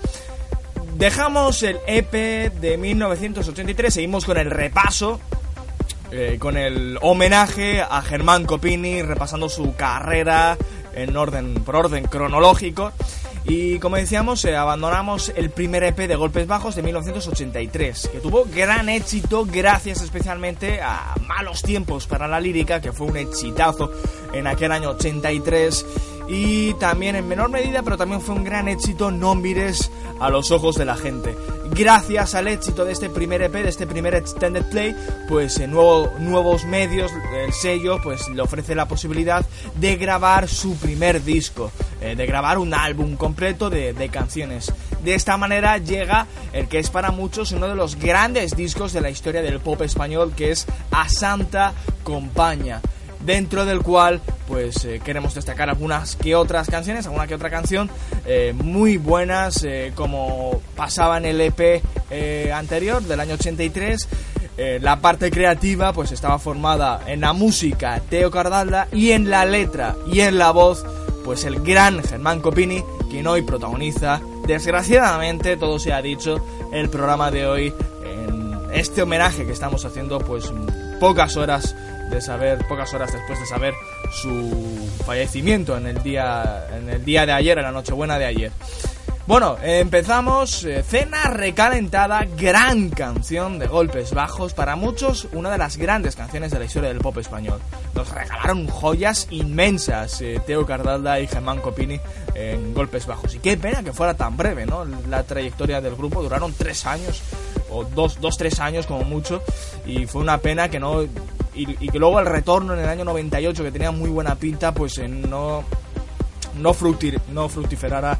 Dejamos el EP de 1983, seguimos con el repaso eh, con el homenaje a Germán Copini, repasando su carrera en orden, por orden cronológico. Y como decíamos, eh, abandonamos el primer EP de Golpes Bajos de 1983, que tuvo gran éxito gracias especialmente a Malos Tiempos para la Lírica, que fue un exitazo en aquel año 83. Y también en menor medida, pero también fue un gran éxito, No mires a los ojos de la gente. Gracias al éxito de este primer EP, de este primer Extended Play, pues en nuevo, nuevos medios, el sello, pues le ofrece la posibilidad de grabar su primer disco, eh, de grabar un álbum completo de, de canciones. De esta manera llega el que es para muchos uno de los grandes discos de la historia del pop español, que es A Santa Compaña dentro del cual pues eh, queremos destacar algunas que otras canciones, alguna que otra canción eh, muy buenas eh, como pasaba en el EP eh, anterior del año 83. Eh, la parte creativa pues estaba formada en la música Teo Cardalda y en la letra y en la voz pues el gran Germán Copini quien hoy protagoniza desgraciadamente todo se ha dicho el programa de hoy en este homenaje que estamos haciendo pues pocas horas de saber, pocas horas después de saber su fallecimiento en el día, en el día de ayer, en la Nochebuena de ayer. Bueno, empezamos. Eh, cena recalentada, gran canción de golpes bajos. Para muchos, una de las grandes canciones de la historia del pop español. Nos regalaron joyas inmensas, eh, Teo Cardalda y Germán Copini en golpes bajos. Y qué pena que fuera tan breve, ¿no? La trayectoria del grupo duraron tres años, o dos, dos tres años como mucho. Y fue una pena que no. Y, que luego el retorno en el año 98, que tenía muy buena pinta, pues eh, no. No, fructi, no fructiferara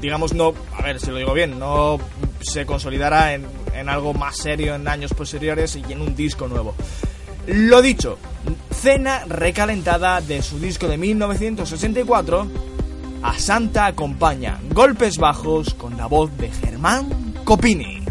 digamos, no, a ver si lo digo bien, no se consolidará en, en, algo más serio en años posteriores y en un disco nuevo. Lo dicho, cena recalentada de su disco de 1964, a Santa acompaña golpes bajos con la voz de Germán Copini.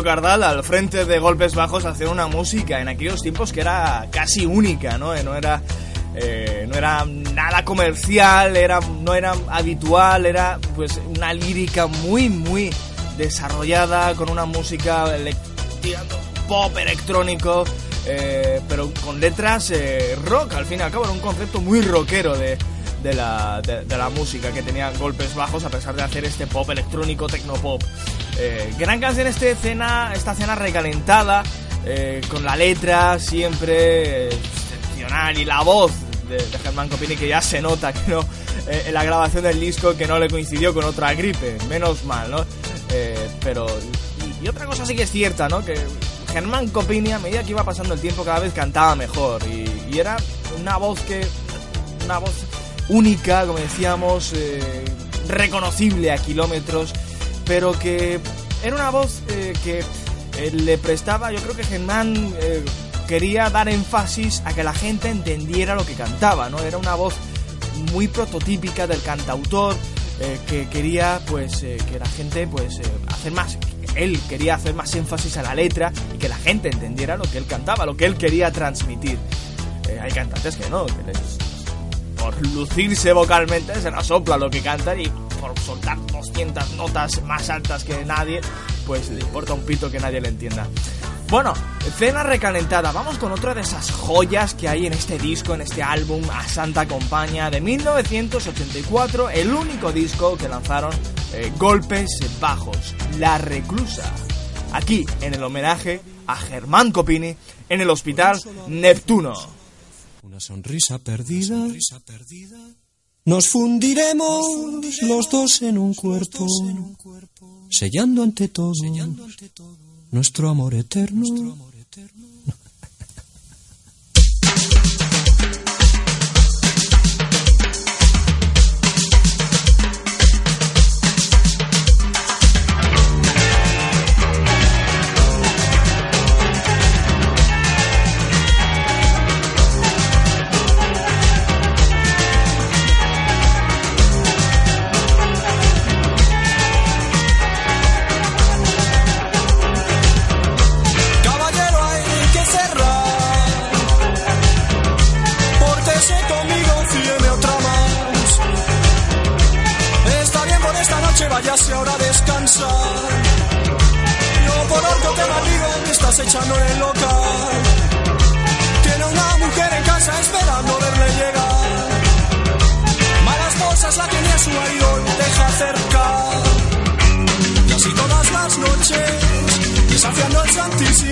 Cardal al frente de Golpes Bajos hacían una música en aquellos tiempos que era casi única, ¿no? Eh, era, eh, no era nada comercial, era, no era habitual, era pues una lírica muy, muy desarrollada, con una música pop electrónico, eh, pero con letras rock, al fin y al cabo era un concepto muy rockero de, de la, de, de la música que tenía golpes bajos a pesar de hacer este pop electrónico, tecnopop. Eh, gran canción este escena, esta escena recalentada, eh, con la letra siempre eh, excepcional y la voz de, Germán Copini que ya se nota que no en la grabación del disco que no le coincidió con otra gripe, menos mal, ¿no? Pero y, otra cosa sí que es cierta, ¿no? Que Germán Copini a medida que iba pasando el tiempo cada vez cantaba mejor y, y era una voz que una voz única, como decíamos, reconocible a kilómetros, pero que era una voz eh, que eh, le prestaba, yo creo que Germán eh, quería dar énfasis a que la gente entendiera lo que cantaba, ¿no? Era una voz muy prototípica del cantautor eh, que quería pues eh, que la gente pues eh, hacer más él quería hacer más énfasis a la letra y que la gente entendiera lo que él cantaba, lo que él quería transmitir. Hay cantantes que no, que les, por lucirse vocalmente se la sopla lo que cantan y por soltar 200 notas más altas que nadie, pues le importa un pito que nadie le entienda. Bueno, escena recalentada. Vamos con otra de esas joyas que hay en este disco, en este álbum A Santa Compañía de 1984, el único disco que lanzaron eh, Golpes Bajos, La Reclusa. Aquí, en el homenaje a Germán Copini, en el Hospital Neptuno. Una sonrisa perdida. Nos fundiremos los dos en un cuerpo, sellando ante todo nuestro amor eterno.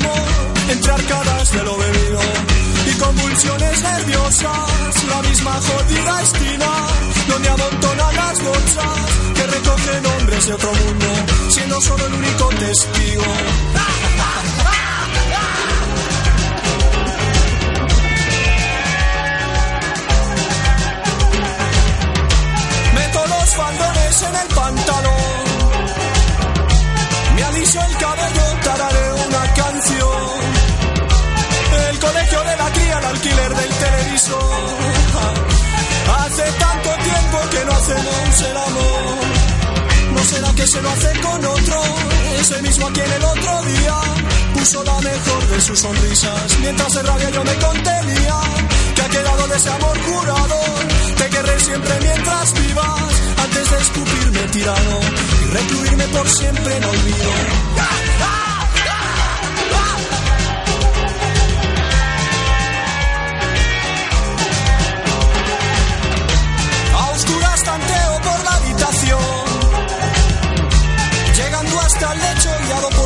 ánimo, entre arcadas de lo bebido y convulsiones nerviosas, la misma jodida esquina donde amontonan las bolsas que recogen hombres de otro mundo, siendo solo el único testigo. Meto los bandones en el pantalón cabello, tararé una canción. El colegio de la cría, el alquiler del televisor. Hace tanto tiempo que no hacemos el amor. ¿No será que se lo hace con otro? Ese mismo a quien el otro día puso la mejor de sus sonrisas. Mientras de rabia yo me contenía, que ha quedado de ese amor curado. Te querré siempre mientras vivas, antes de escupirme tirado y recluirme por siempre en olvido.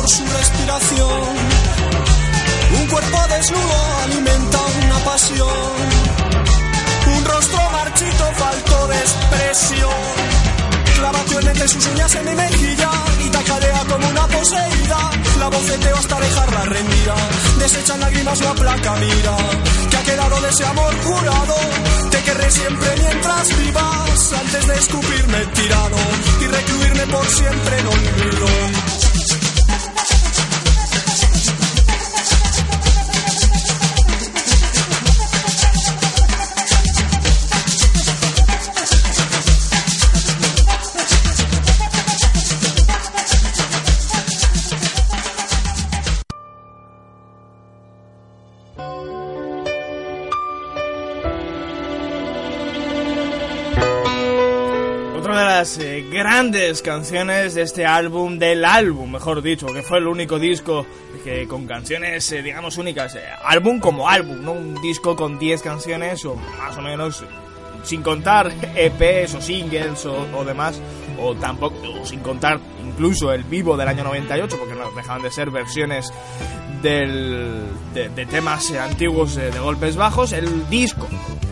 Su respiración. Un cuerpo desnudo alimenta una pasión, un rostro marchito falto de expresión. Clava cruelmente sus uñas en mi mejilla y tacarea como una poseída. La boceteo hasta dejarla rendida. Desechan lágrimas la placa mira. Que ha quedado de ese amor jurado. Te querré siempre mientras vivas. Antes de escupirme tirado y recluirme por siempre en olvido. Canciones de este álbum, del álbum, mejor dicho, que fue el único disco que con canciones, eh, digamos, únicas. eh, álbum como álbum, no un disco con 10 canciones o más o menos, sin contar EPs o singles o, demás, o tampoco, sin contar incluso el vivo del año 98, porque no dejaban de ser versiones del, de, temas antiguos eh, de golpes bajos. El disco,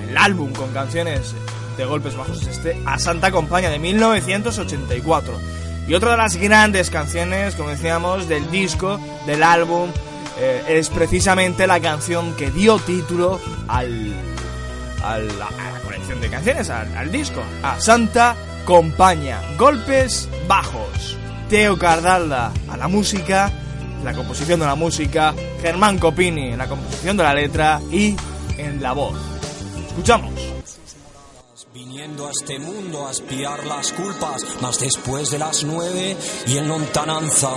el álbum con canciones de golpes bajos es este A Santa Compañía de 1984. Y otra de las grandes canciones, como decíamos, del disco, del álbum, eh, es precisamente la canción que dio título al, a la colección de canciones, al, al disco. A Santa Compañía. Golpes bajos. Teo Cardalda a la música, la composición de la música, Germán Copini en la composición de la letra y en la voz. Escuchamos. A este mundo a espiar las culpas, mas después de las nueve y en lontananza,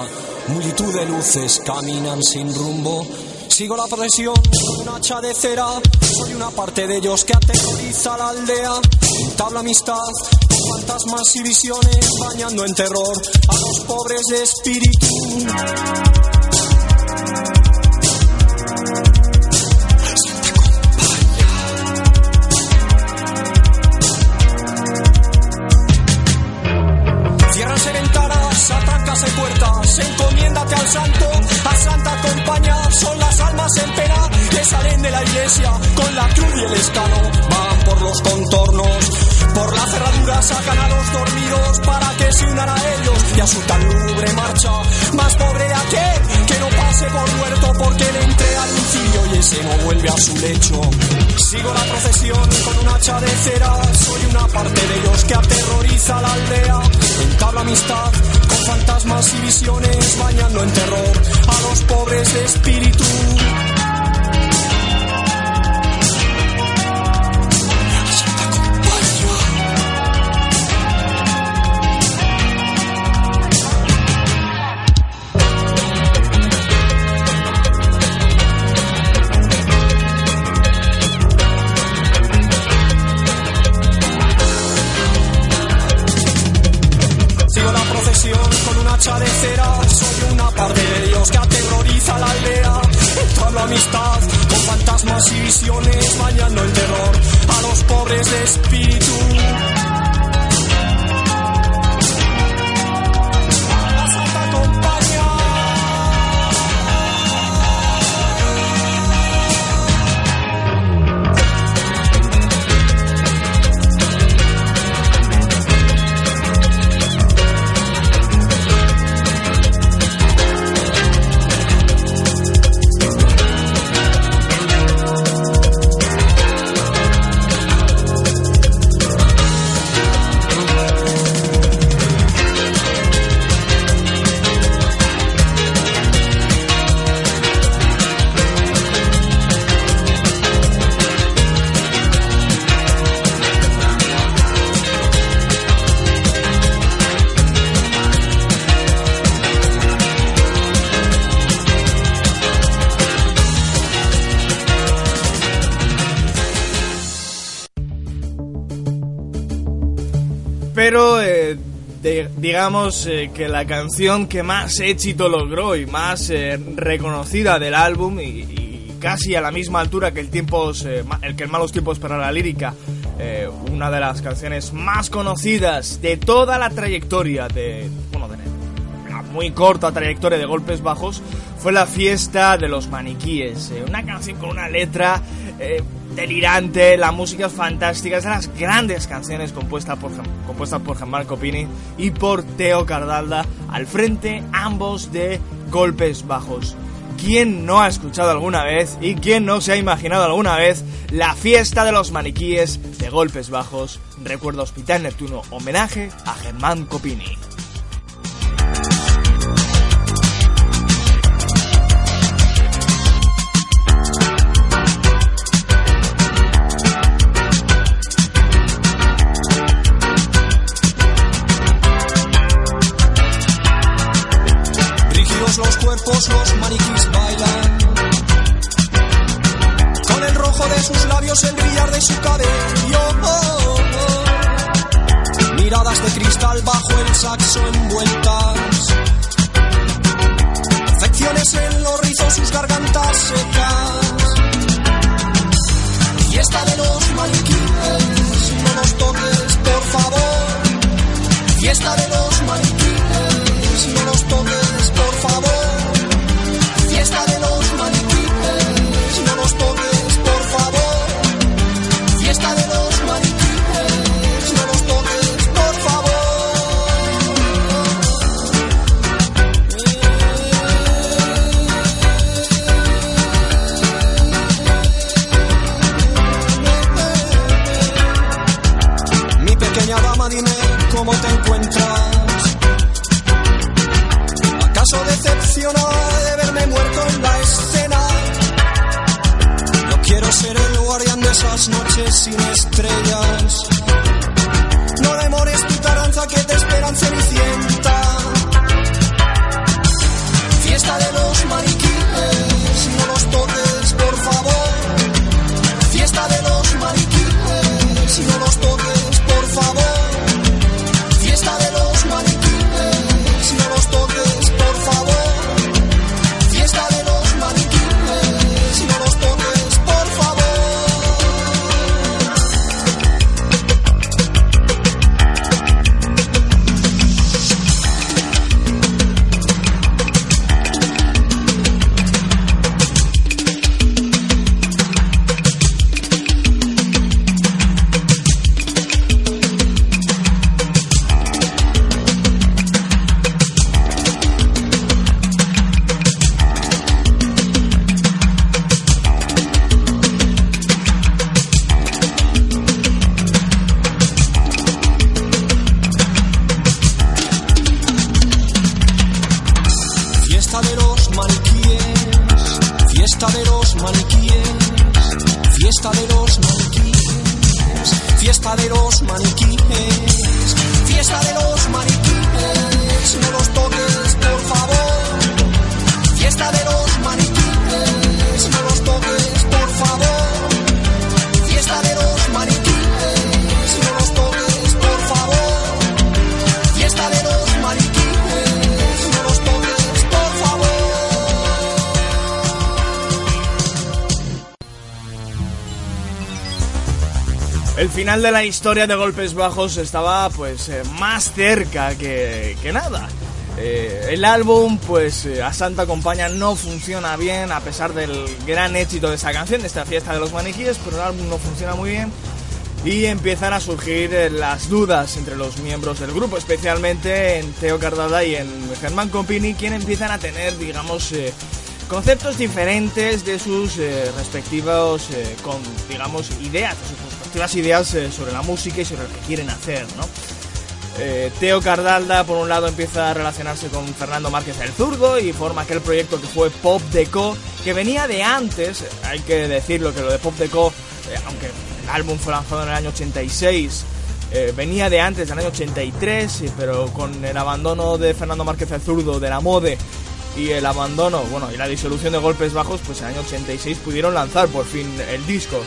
multitud de luces caminan sin rumbo. Sigo la procesión un hacha de cera, soy una parte de ellos que aterroriza la aldea. Entabla amistad fantasmas y visiones, bañando en terror a los pobres de espíritu. Con la cruz y el escano, van por los contornos, por la cerradura sacan a los dormidos para que se unan a ellos y a su tan lúgubre marcha, más pobre aquel que no pase por muerto porque le entre al incidio y ese no vuelve a su lecho. Sigo la procesión con un hacha de cera, soy una parte de ellos que aterroriza la aldea. Entabla amistad con fantasmas y visiones, bañando en terror a los pobres de espíritu. Pobres digamos que la canción que más éxito logró y más reconocida del álbum y, casi a la misma altura que el tiempos el que el malos tiempos para la lírica una de las canciones más conocidas de toda la trayectoria de bueno de la muy corta trayectoria de golpes bajos fue la fiesta de los maniquíes una canción con una letra delirante, la música es fantástica, es de las grandes canciones compuestas por, compuesta por Gianmarco y por Teo Cardalda, al frente ambos de Golpes Bajos. ¿Quién no ha escuchado alguna vez y quién no se ha imaginado alguna vez la fiesta de los maniquíes de Golpes Bajos? Recuerdo Hospital Neptuno, homenaje a Germán Copini. Bajo el sin estrellas. No demores tu taranza que te esperan cenicienta. De la historia de Golpes Bajos estaba pues eh, más cerca que, que nada. Eh, el álbum pues eh, a Santa Compañía no funciona bien a pesar del gran éxito de esa canción, de esta fiesta de los maniquíes, pero el álbum no funciona muy bien y empiezan a surgir eh, las dudas entre los miembros del grupo, especialmente en Teo Cardada y en Germán Compini, quienes empiezan a tener, digamos, eh, conceptos diferentes de sus eh, respectivos, con, digamos, ideas, de respectivas ideas eh, sobre la música y sobre lo que quieren hacer, ¿no? Eh, Teo Cardalda, por un lado, empieza a relacionarse con Fernando Márquez el Zurdo y forma aquel proyecto que fue Pop Deco, que venía de antes, hay que decirlo que lo de Pop Deco, eh, aunque el álbum fue lanzado en el año 86, eh, venía de antes, del año 83, eh, pero con el abandono de Fernando Márquez el Zurdo de la MODE y el abandono, bueno, y la disolución de Golpes Bajos, pues en el año 86 pudieron lanzar por fin el disco.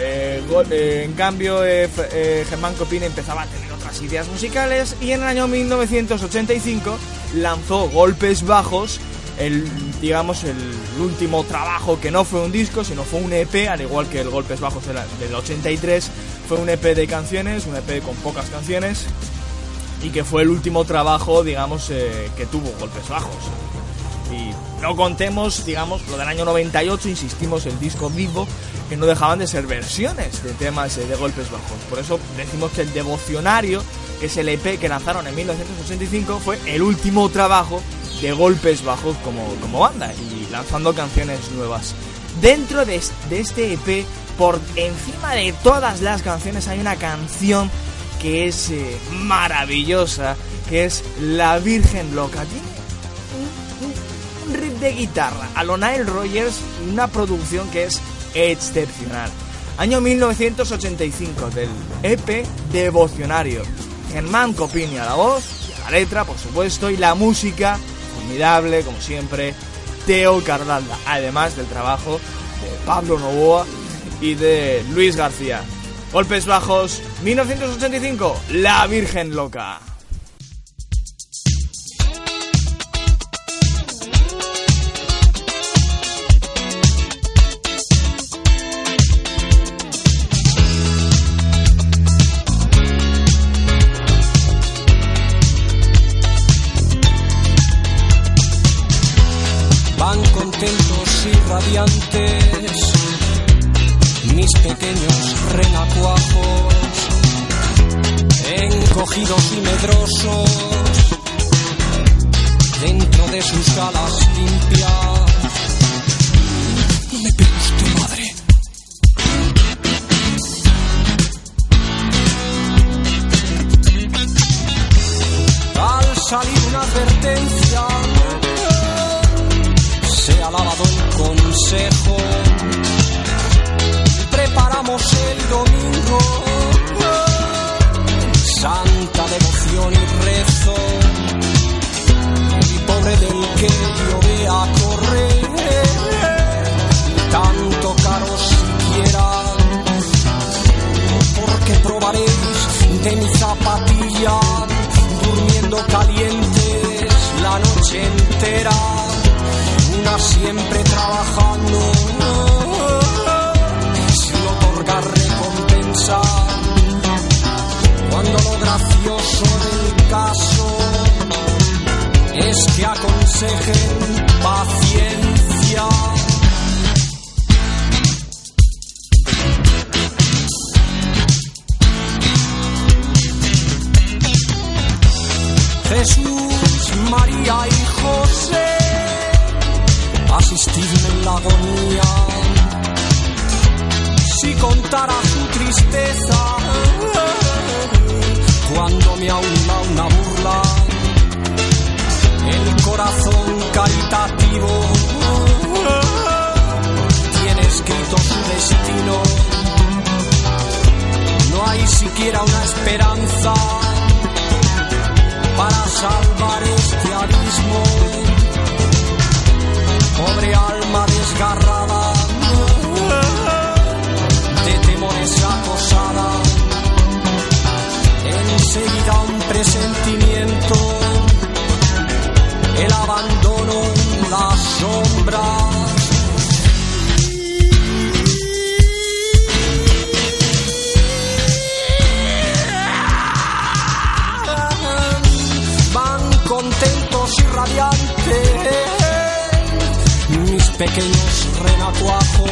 Eh, eh, en cambio, eh, eh, Germán Copini empezaba a tener otras ideas musicales y en el año 1985 lanzó Golpes Bajos, el digamos el último trabajo que no fue un disco, sino fue un EP, al igual que el Golpes Bajos del 83, fue un EP de canciones, un EP con pocas canciones y que fue el último trabajo, digamos, que tuvo Golpes Bajos. Y no contemos, digamos, lo del año 98, insistimos, el disco vivo, que no dejaban de ser versiones de temas de golpes bajos. Por eso decimos que el devocionario, que es el EP que lanzaron en 1985, fue el último trabajo de golpes bajos como, como banda y lanzando canciones nuevas. Dentro de, este EP, por encima de todas las canciones, hay una canción que es eh, maravillosa, que es La Virgen Loca un riff de guitarra a lo Nile Rogers y una producción que es excepcional. Año 1985 del EP Devocionario. Germán Copini a la voz, la letra, por supuesto, y la música, formidable, como siempre, Teo Carlanda, además del trabajo de Pablo Novoa y de Luis García. Golpes bajos, 1985, La Virgen Loca. Mis pequeños renacuajos, encogidos y medrosos, dentro de sus galas limpias. Hay siquiera una esperanza pequeños renacuajos,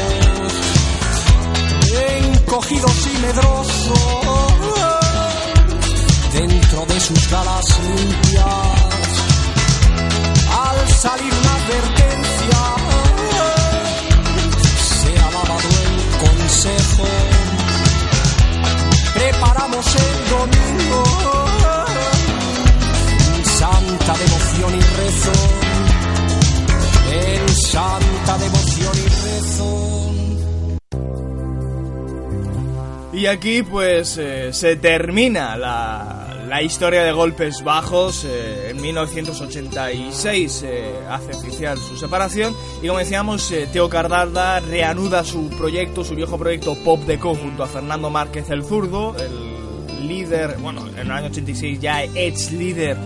encogidos y medrosos, dentro de sus galas limpias, al salir una advertencia, se ha lavado el consejo, preparamos el santa devoción y rezo. Y aquí pues eh, se termina la, la, historia de golpes bajos. Eh, en 1986 eh, hace oficial su separación y como decíamos, Teo Cardalda reanuda su proyecto, su viejo proyecto Pop Deco junto a Fernando Márquez el Zurdo, el líder, bueno, en el año 86 ya ex líder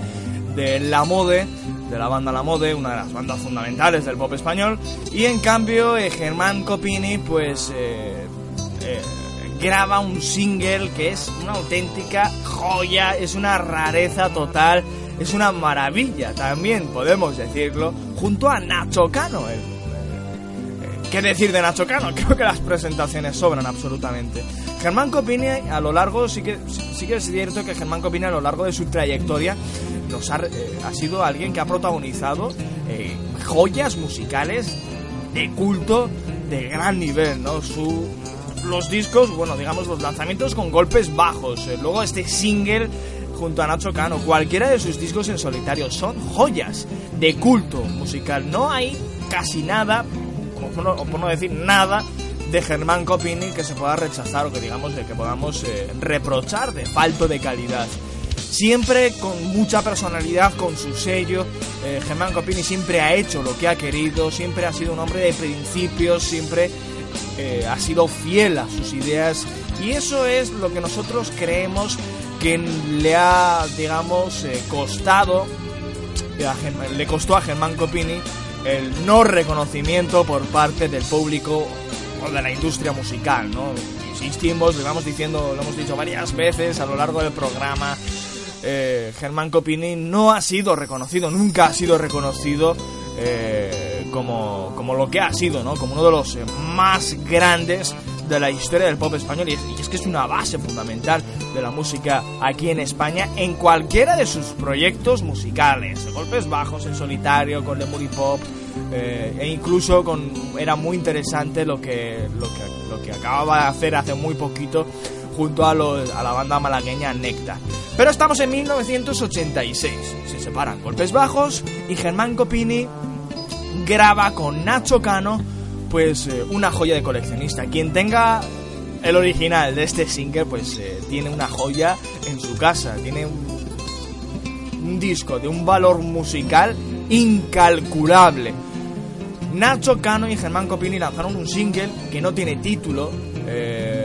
de La Mode, de la banda La Mode, una de las bandas fundamentales del pop español, y en cambio eh, Germán Copini pues eh, eh, graba un single que es una auténtica joya, es una rareza total, es una maravilla también, podemos decirlo, junto a Nacho Cano. ¿Qué decir de Nacho Cano? [LAUGHS] Creo que las presentaciones sobran absolutamente. Germán Copini a lo largo, sí que, sí que es cierto que Germán Copini a lo largo de su trayectoria nos ha, eh, ha sido alguien que ha protagonizado eh, joyas musicales de culto de gran nivel, ¿no? Su, los discos, bueno, digamos los lanzamientos con golpes bajos, eh, luego este single junto a Nacho Cano, cualquiera de sus discos en solitario son joyas de culto musical. No hay casi nada, o por no, decir nada, de Germán Copini que se pueda rechazar o que digamos que podamos reprochar de falto de calidad. Siempre con mucha personalidad, con su sello. Eh, Germán Copini siempre ha hecho lo que ha querido, siempre ha sido un hombre de principios, siempre eh, ha sido fiel a sus ideas. Y eso es lo que nosotros creemos que le ha, digamos, eh, costado, le costó a Germán Copini el no reconocimiento por parte del público o de la industria musical, ¿no? Insistimos, lo vamos diciendo, lo hemos dicho varias veces a lo largo del programa. Eh, Germán Copini no ha sido reconocido, nunca ha sido reconocido eh, como, como lo que ha sido, ¿no? Como uno de los eh, más grandes de la historia del pop español y es, que es una base fundamental de la música aquí en España en cualquiera de sus proyectos musicales, golpes bajos en solitario con Lemuri Pop eh, e incluso con era muy interesante lo que lo que lo que acababa de hacer hace muy poquito junto a, los- a la banda malagueña Nectar. Pero estamos en 1986. Se separan Golpes Bajos y Germán Copini graba con Nacho Cano pues eh, una joya de coleccionista. Quien tenga el original de este single pues eh, tiene una joya en su casa, tiene un, un disco de un valor musical incalculable. Nacho Cano y Germán Copini lanzaron un single que no tiene título. eh,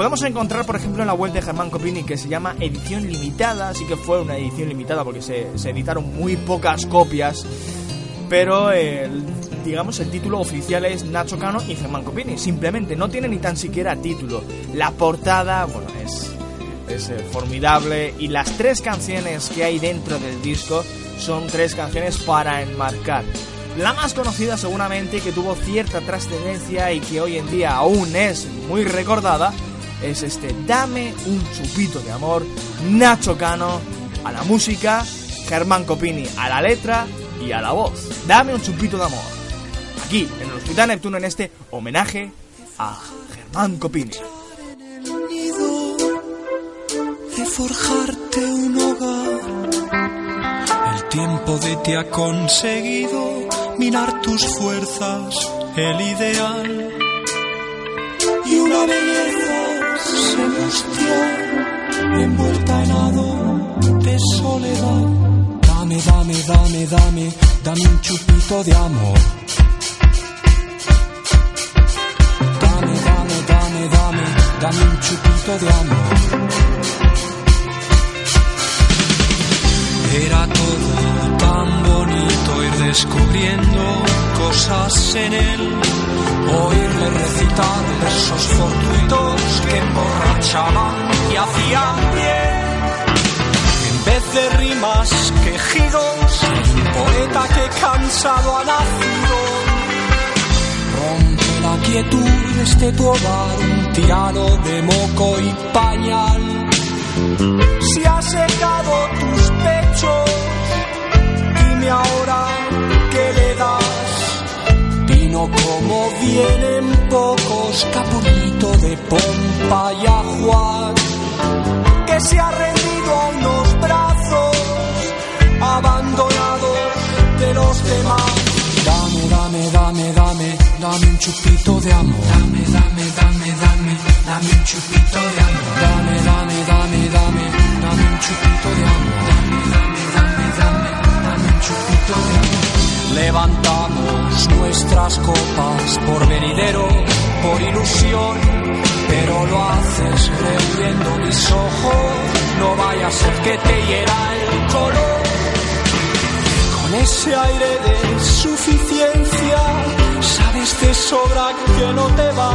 podemos encontrar, por ejemplo, en la web de Germán Copini que se llama Edición Limitada. Así que fue una edición limitada porque se, se editaron muy pocas copias. Pero, digamos, el título oficial es Nacho Cano y Germán Copini. Simplemente no tiene ni tan siquiera título. La portada, bueno, es, es eh, formidable. Y las tres canciones que hay dentro del disco son tres canciones para enmarcar. La más conocida seguramente que tuvo cierta trascendencia y que hoy en día aún es muy recordada es este Dame un chupito de amor, Nacho Cano a la música, Germán Copini a la letra y a la voz. Dame un chupito de amor. Aquí en el Hospital Neptuno en este homenaje a Germán Copini. de forjarte un hogar. El tiempo de ti ha conseguido minar tus fuerzas, el ideal. Y una belleza envuelta en hado de soledad. Dame, dame, dame, dame, dame un chupito de amor. Dame, dame, dame, dame, dame un chupito de amor. Era ir descubriendo cosas en él, oírle recitar versos fortuitos que emborrachaban y hacían bien. En vez de rimas, quejidos, poeta que cansado ha nacido. Rompe la quietud de este tu hogar, un tirano de moco y pañal. Si has secado tus pechos, dime ahora como vienen pocos, capulito de pompa y ajuar, que se ha rendido a unos brazos abandonados de los demás. Dame, dame, dame, dame, dame un chupito de amor. Dame, dame, dame, dame, dame un chupito de amor. Dame, dame, dame nuestras copas por venidero, por ilusión, pero lo haces reviendo mis ojos. No vaya a ser que te hiera el color. Con ese aire de suficiencia, sabes de sobra que no te va.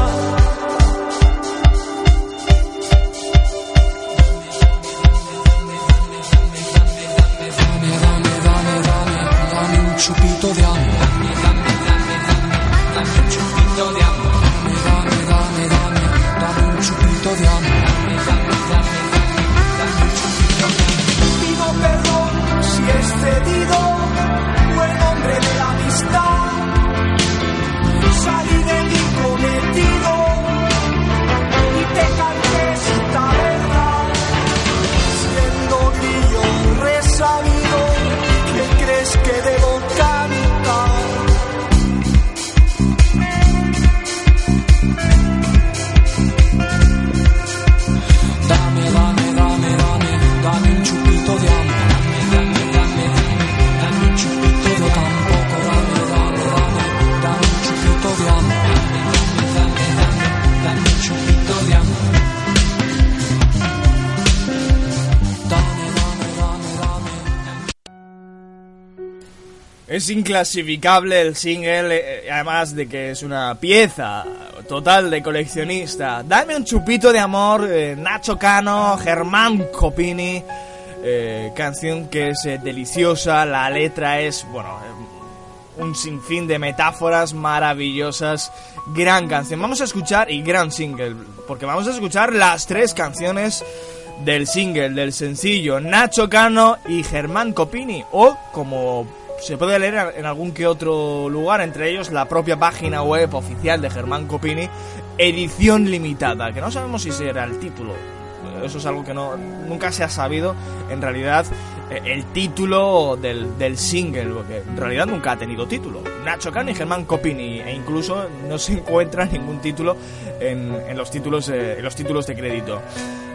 Dame, dame, dame, dame un chupito de amor. Dame, Es inclasificable el single, eh, además de que es una pieza total de coleccionista. Dame un chupito de amor, eh, Nacho Cano, Germán Copini, eh, canción que es deliciosa, la letra es, bueno, un sinfín de metáforas maravillosas, gran canción. Vamos a escuchar, y gran single, porque vamos a escuchar las tres canciones del single, del sencillo, Nacho Cano y Germán Copini, o como se puede leer en algún que otro lugar, entre ellos la propia página web oficial de Germán Copini, edición limitada, que no sabemos si será el título. Eso es algo que no, nunca se ha sabido, en realidad, eh, el título del, del single, porque en realidad nunca ha tenido título. Nacho Cano y Germán Copini, e incluso no se encuentra ningún título en, en los, títulos, eh, en los títulos de crédito.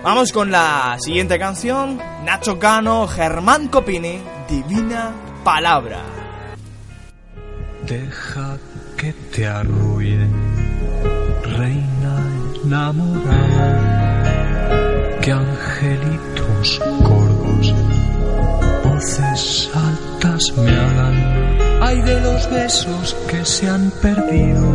Vamos con la siguiente canción, Nacho Cano, Germán Copini, Divina Palabra. Deja que te arruine, reina enamorada, que angelitos corvos, voces altas me hagan. Hay de los besos que se han perdido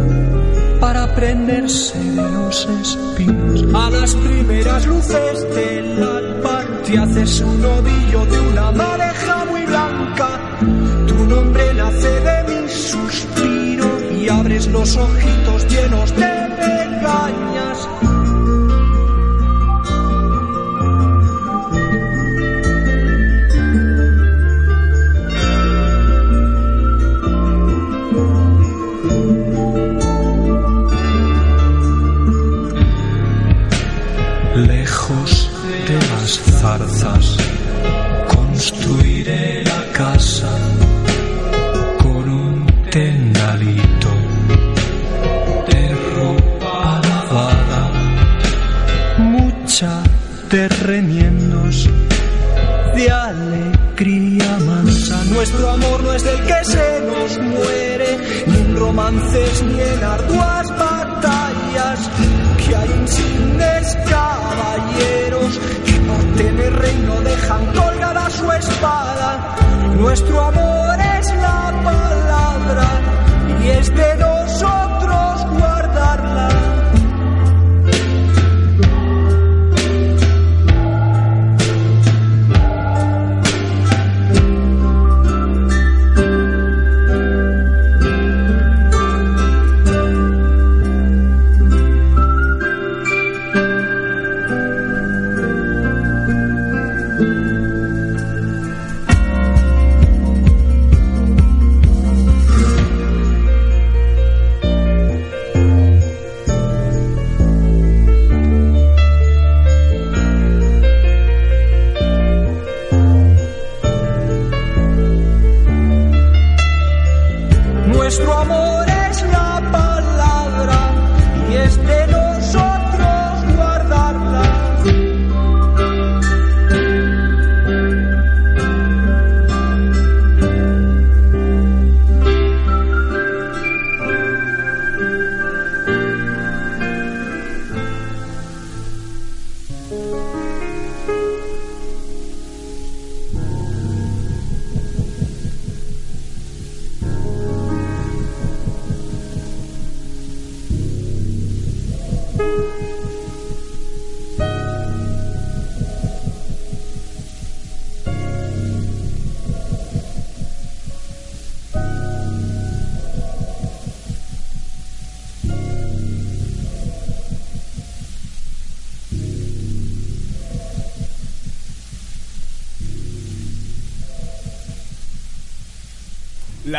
para prenderse de los espinos. A las primeras luces del alba te haces un novillo de una madeja muy blanca. Nace de mi suspiro y abres los ojitos llenos de pegañas.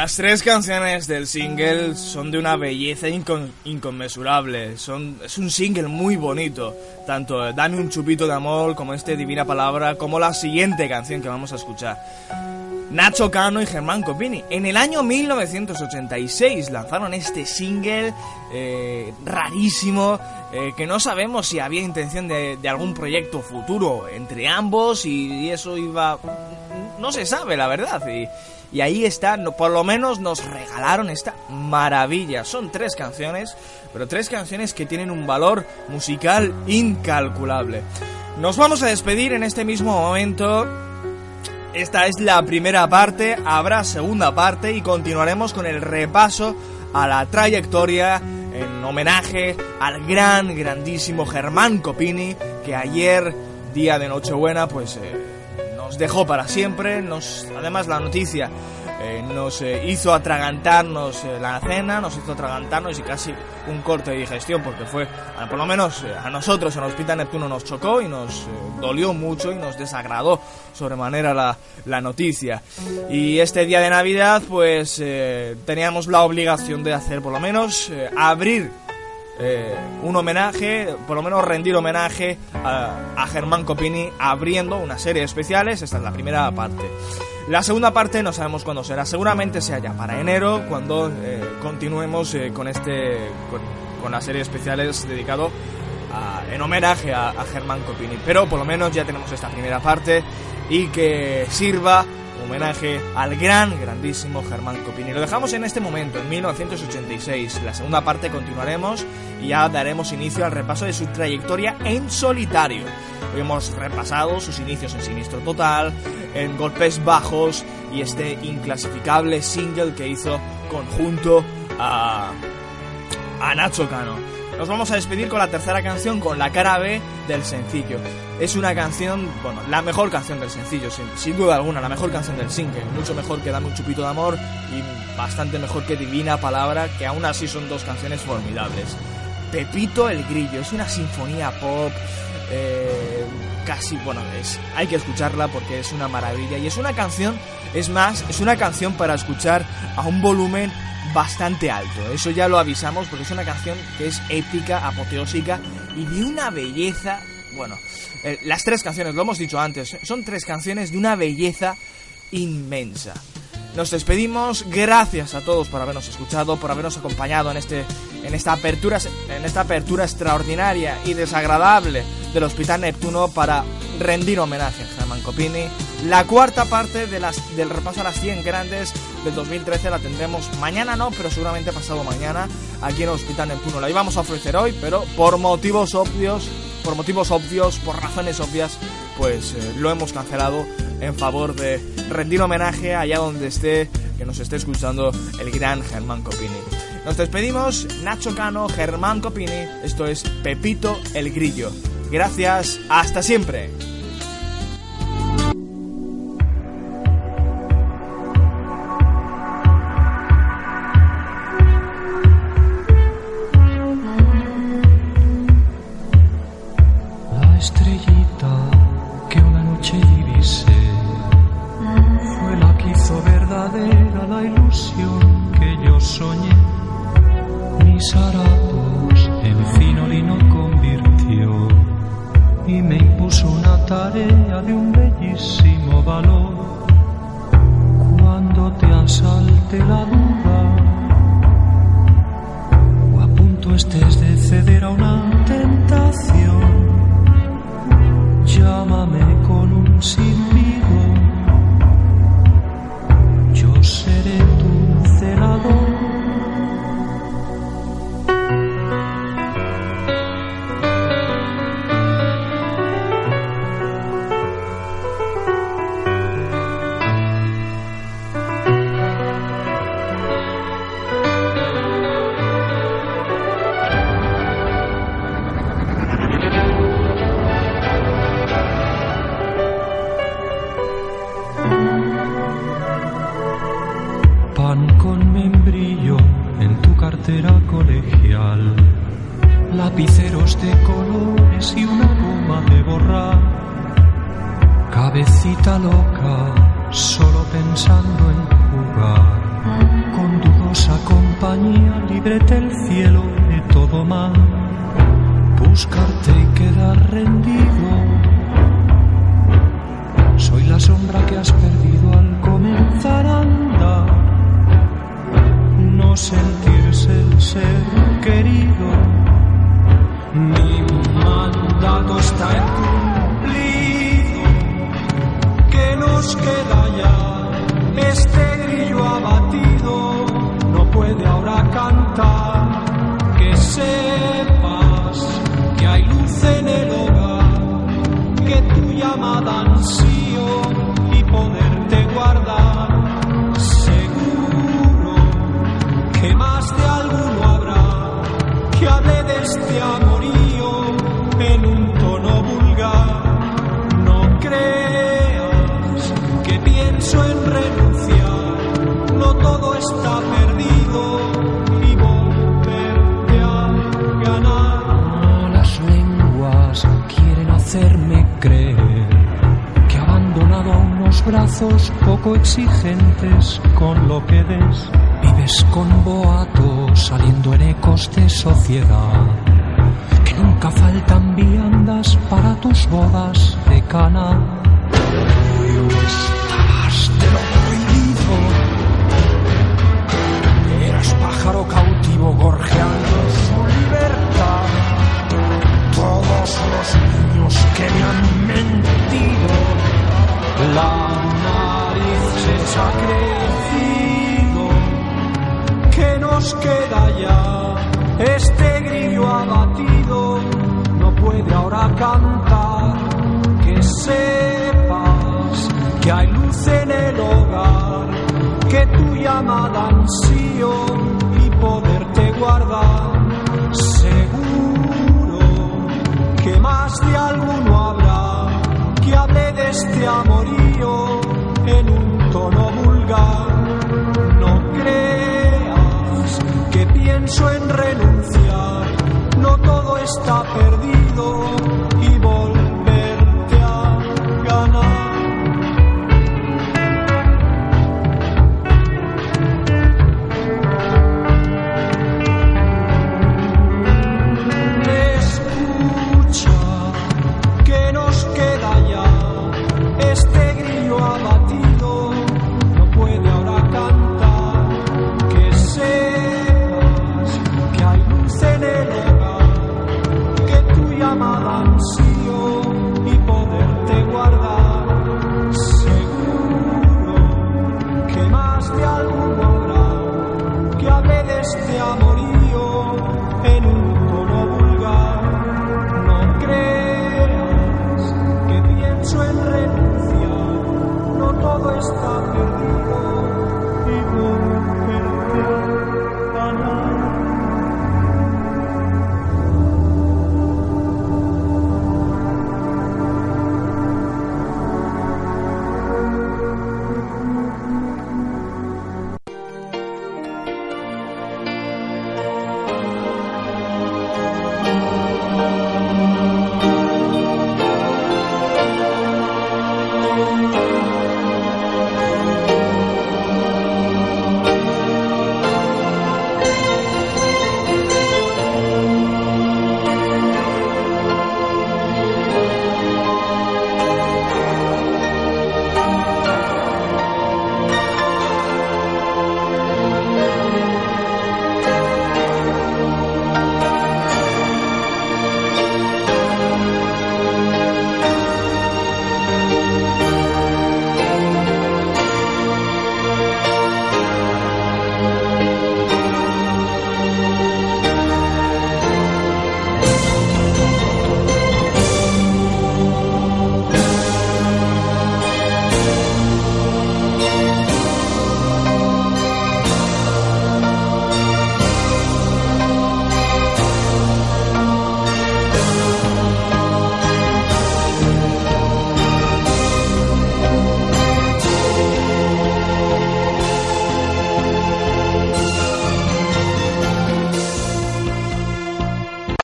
Las tres canciones del single son de una belleza incon- inconmensurable. Es un single muy bonito. Tanto Dame un chupito de amor como este Divina Palabra, como la siguiente canción que vamos a escuchar. Nacho Cano y Germán Copini. En el año 1986 lanzaron este single eh, rarísimo eh, que no sabemos si había intención de, algún proyecto futuro entre ambos y eso iba... No se sabe, la verdad. Y, ahí está, por lo menos nos regalaron esta maravilla. Son tres canciones, pero tres canciones que tienen un valor musical incalculable. Nos vamos a despedir en este mismo momento. Esta es la primera parte, habrá segunda parte y continuaremos con el repaso a la trayectoria en homenaje al gran, grandísimo Germán Copini, que ayer, día de Nochebuena, pues eh, nos dejó para siempre. Nos, además, la noticia eh, nos eh, hizo atragantarnos eh, la cena, nos hizo atragantarnos y casi un corte de digestión, porque fue, ah, por lo menos eh, a nosotros en Hospital Neptuno nos chocó y nos eh, dolió mucho y nos desagradó sobremanera la, la noticia. Y este día de Navidad, pues eh, teníamos la obligación de hacer por lo menos abrir eh, un homenaje, por lo menos rendir homenaje a, Germán Copini abriendo una serie de especiales. Esta es la primera parte. La segunda parte no sabemos cuándo será, seguramente sea ya para enero, cuando eh, continuemos eh, con este con, la serie especiales dedicado a- en homenaje a Germán Copini. Pero por lo menos ya tenemos esta primera parte y que sirva homenaje al gran, grandísimo Germán Copini. Lo dejamos en este momento, en 1986. La segunda parte continuaremos y ya daremos inicio al repaso de su trayectoria en solitario. Hoy hemos repasado sus inicios en Sinistro Total, en Golpes Bajos y este inclasificable single que hizo conjunto a, a Nacho Cano. Nos vamos a despedir con la tercera canción, con la cara B del sencillo. Es una canción, bueno, la mejor canción del sencillo, sin, duda alguna, la mejor canción del single. Mucho mejor que Dame un chupito de amor y bastante mejor que Divina Palabra, que aún así son dos canciones formidables. Pepito el Grillo, es una sinfonía pop, eh, casi, bueno, es, hay que escucharla porque es una maravilla. Y es una canción, es más, es una canción para escuchar a un volumen bastante alto. Eso ya lo avisamos porque es una canción que es épica, apoteósica y de una belleza. Bueno, eh, las tres canciones, lo hemos dicho antes, son tres canciones de una belleza inmensa. Nos despedimos, gracias a todos por habernos escuchado, por habernos acompañado en este en esta apertura en esta apertura extraordinaria y desagradable del Hospital Neptuno para rendir homenaje a Germán Copini. La cuarta parte del repaso a las 100 grandes del 2013 la tendremos mañana no, pero seguramente pasado mañana aquí en Hospital Neptuno. La íbamos a ofrecer hoy, pero por motivos obvios, por motivos obvios, por razones obvias, pues eh, lo hemos cancelado en favor de rendir homenaje allá donde esté, que nos esté escuchando el gran Germán Copini. Nos despedimos, Nacho Cano, Germán Copini, esto es Pepito el Grillo. Gracias, hasta siempre. hemos acrecido, que nos queda ya este grillo abatido, no puede ahora cantar, que sepas que hay luz en el hogar, que tu llamada ansío y poderte guardar, seguro que más de alguno habrá que hable de este amorío no creas que pienso en renunciar, no todo está perdido.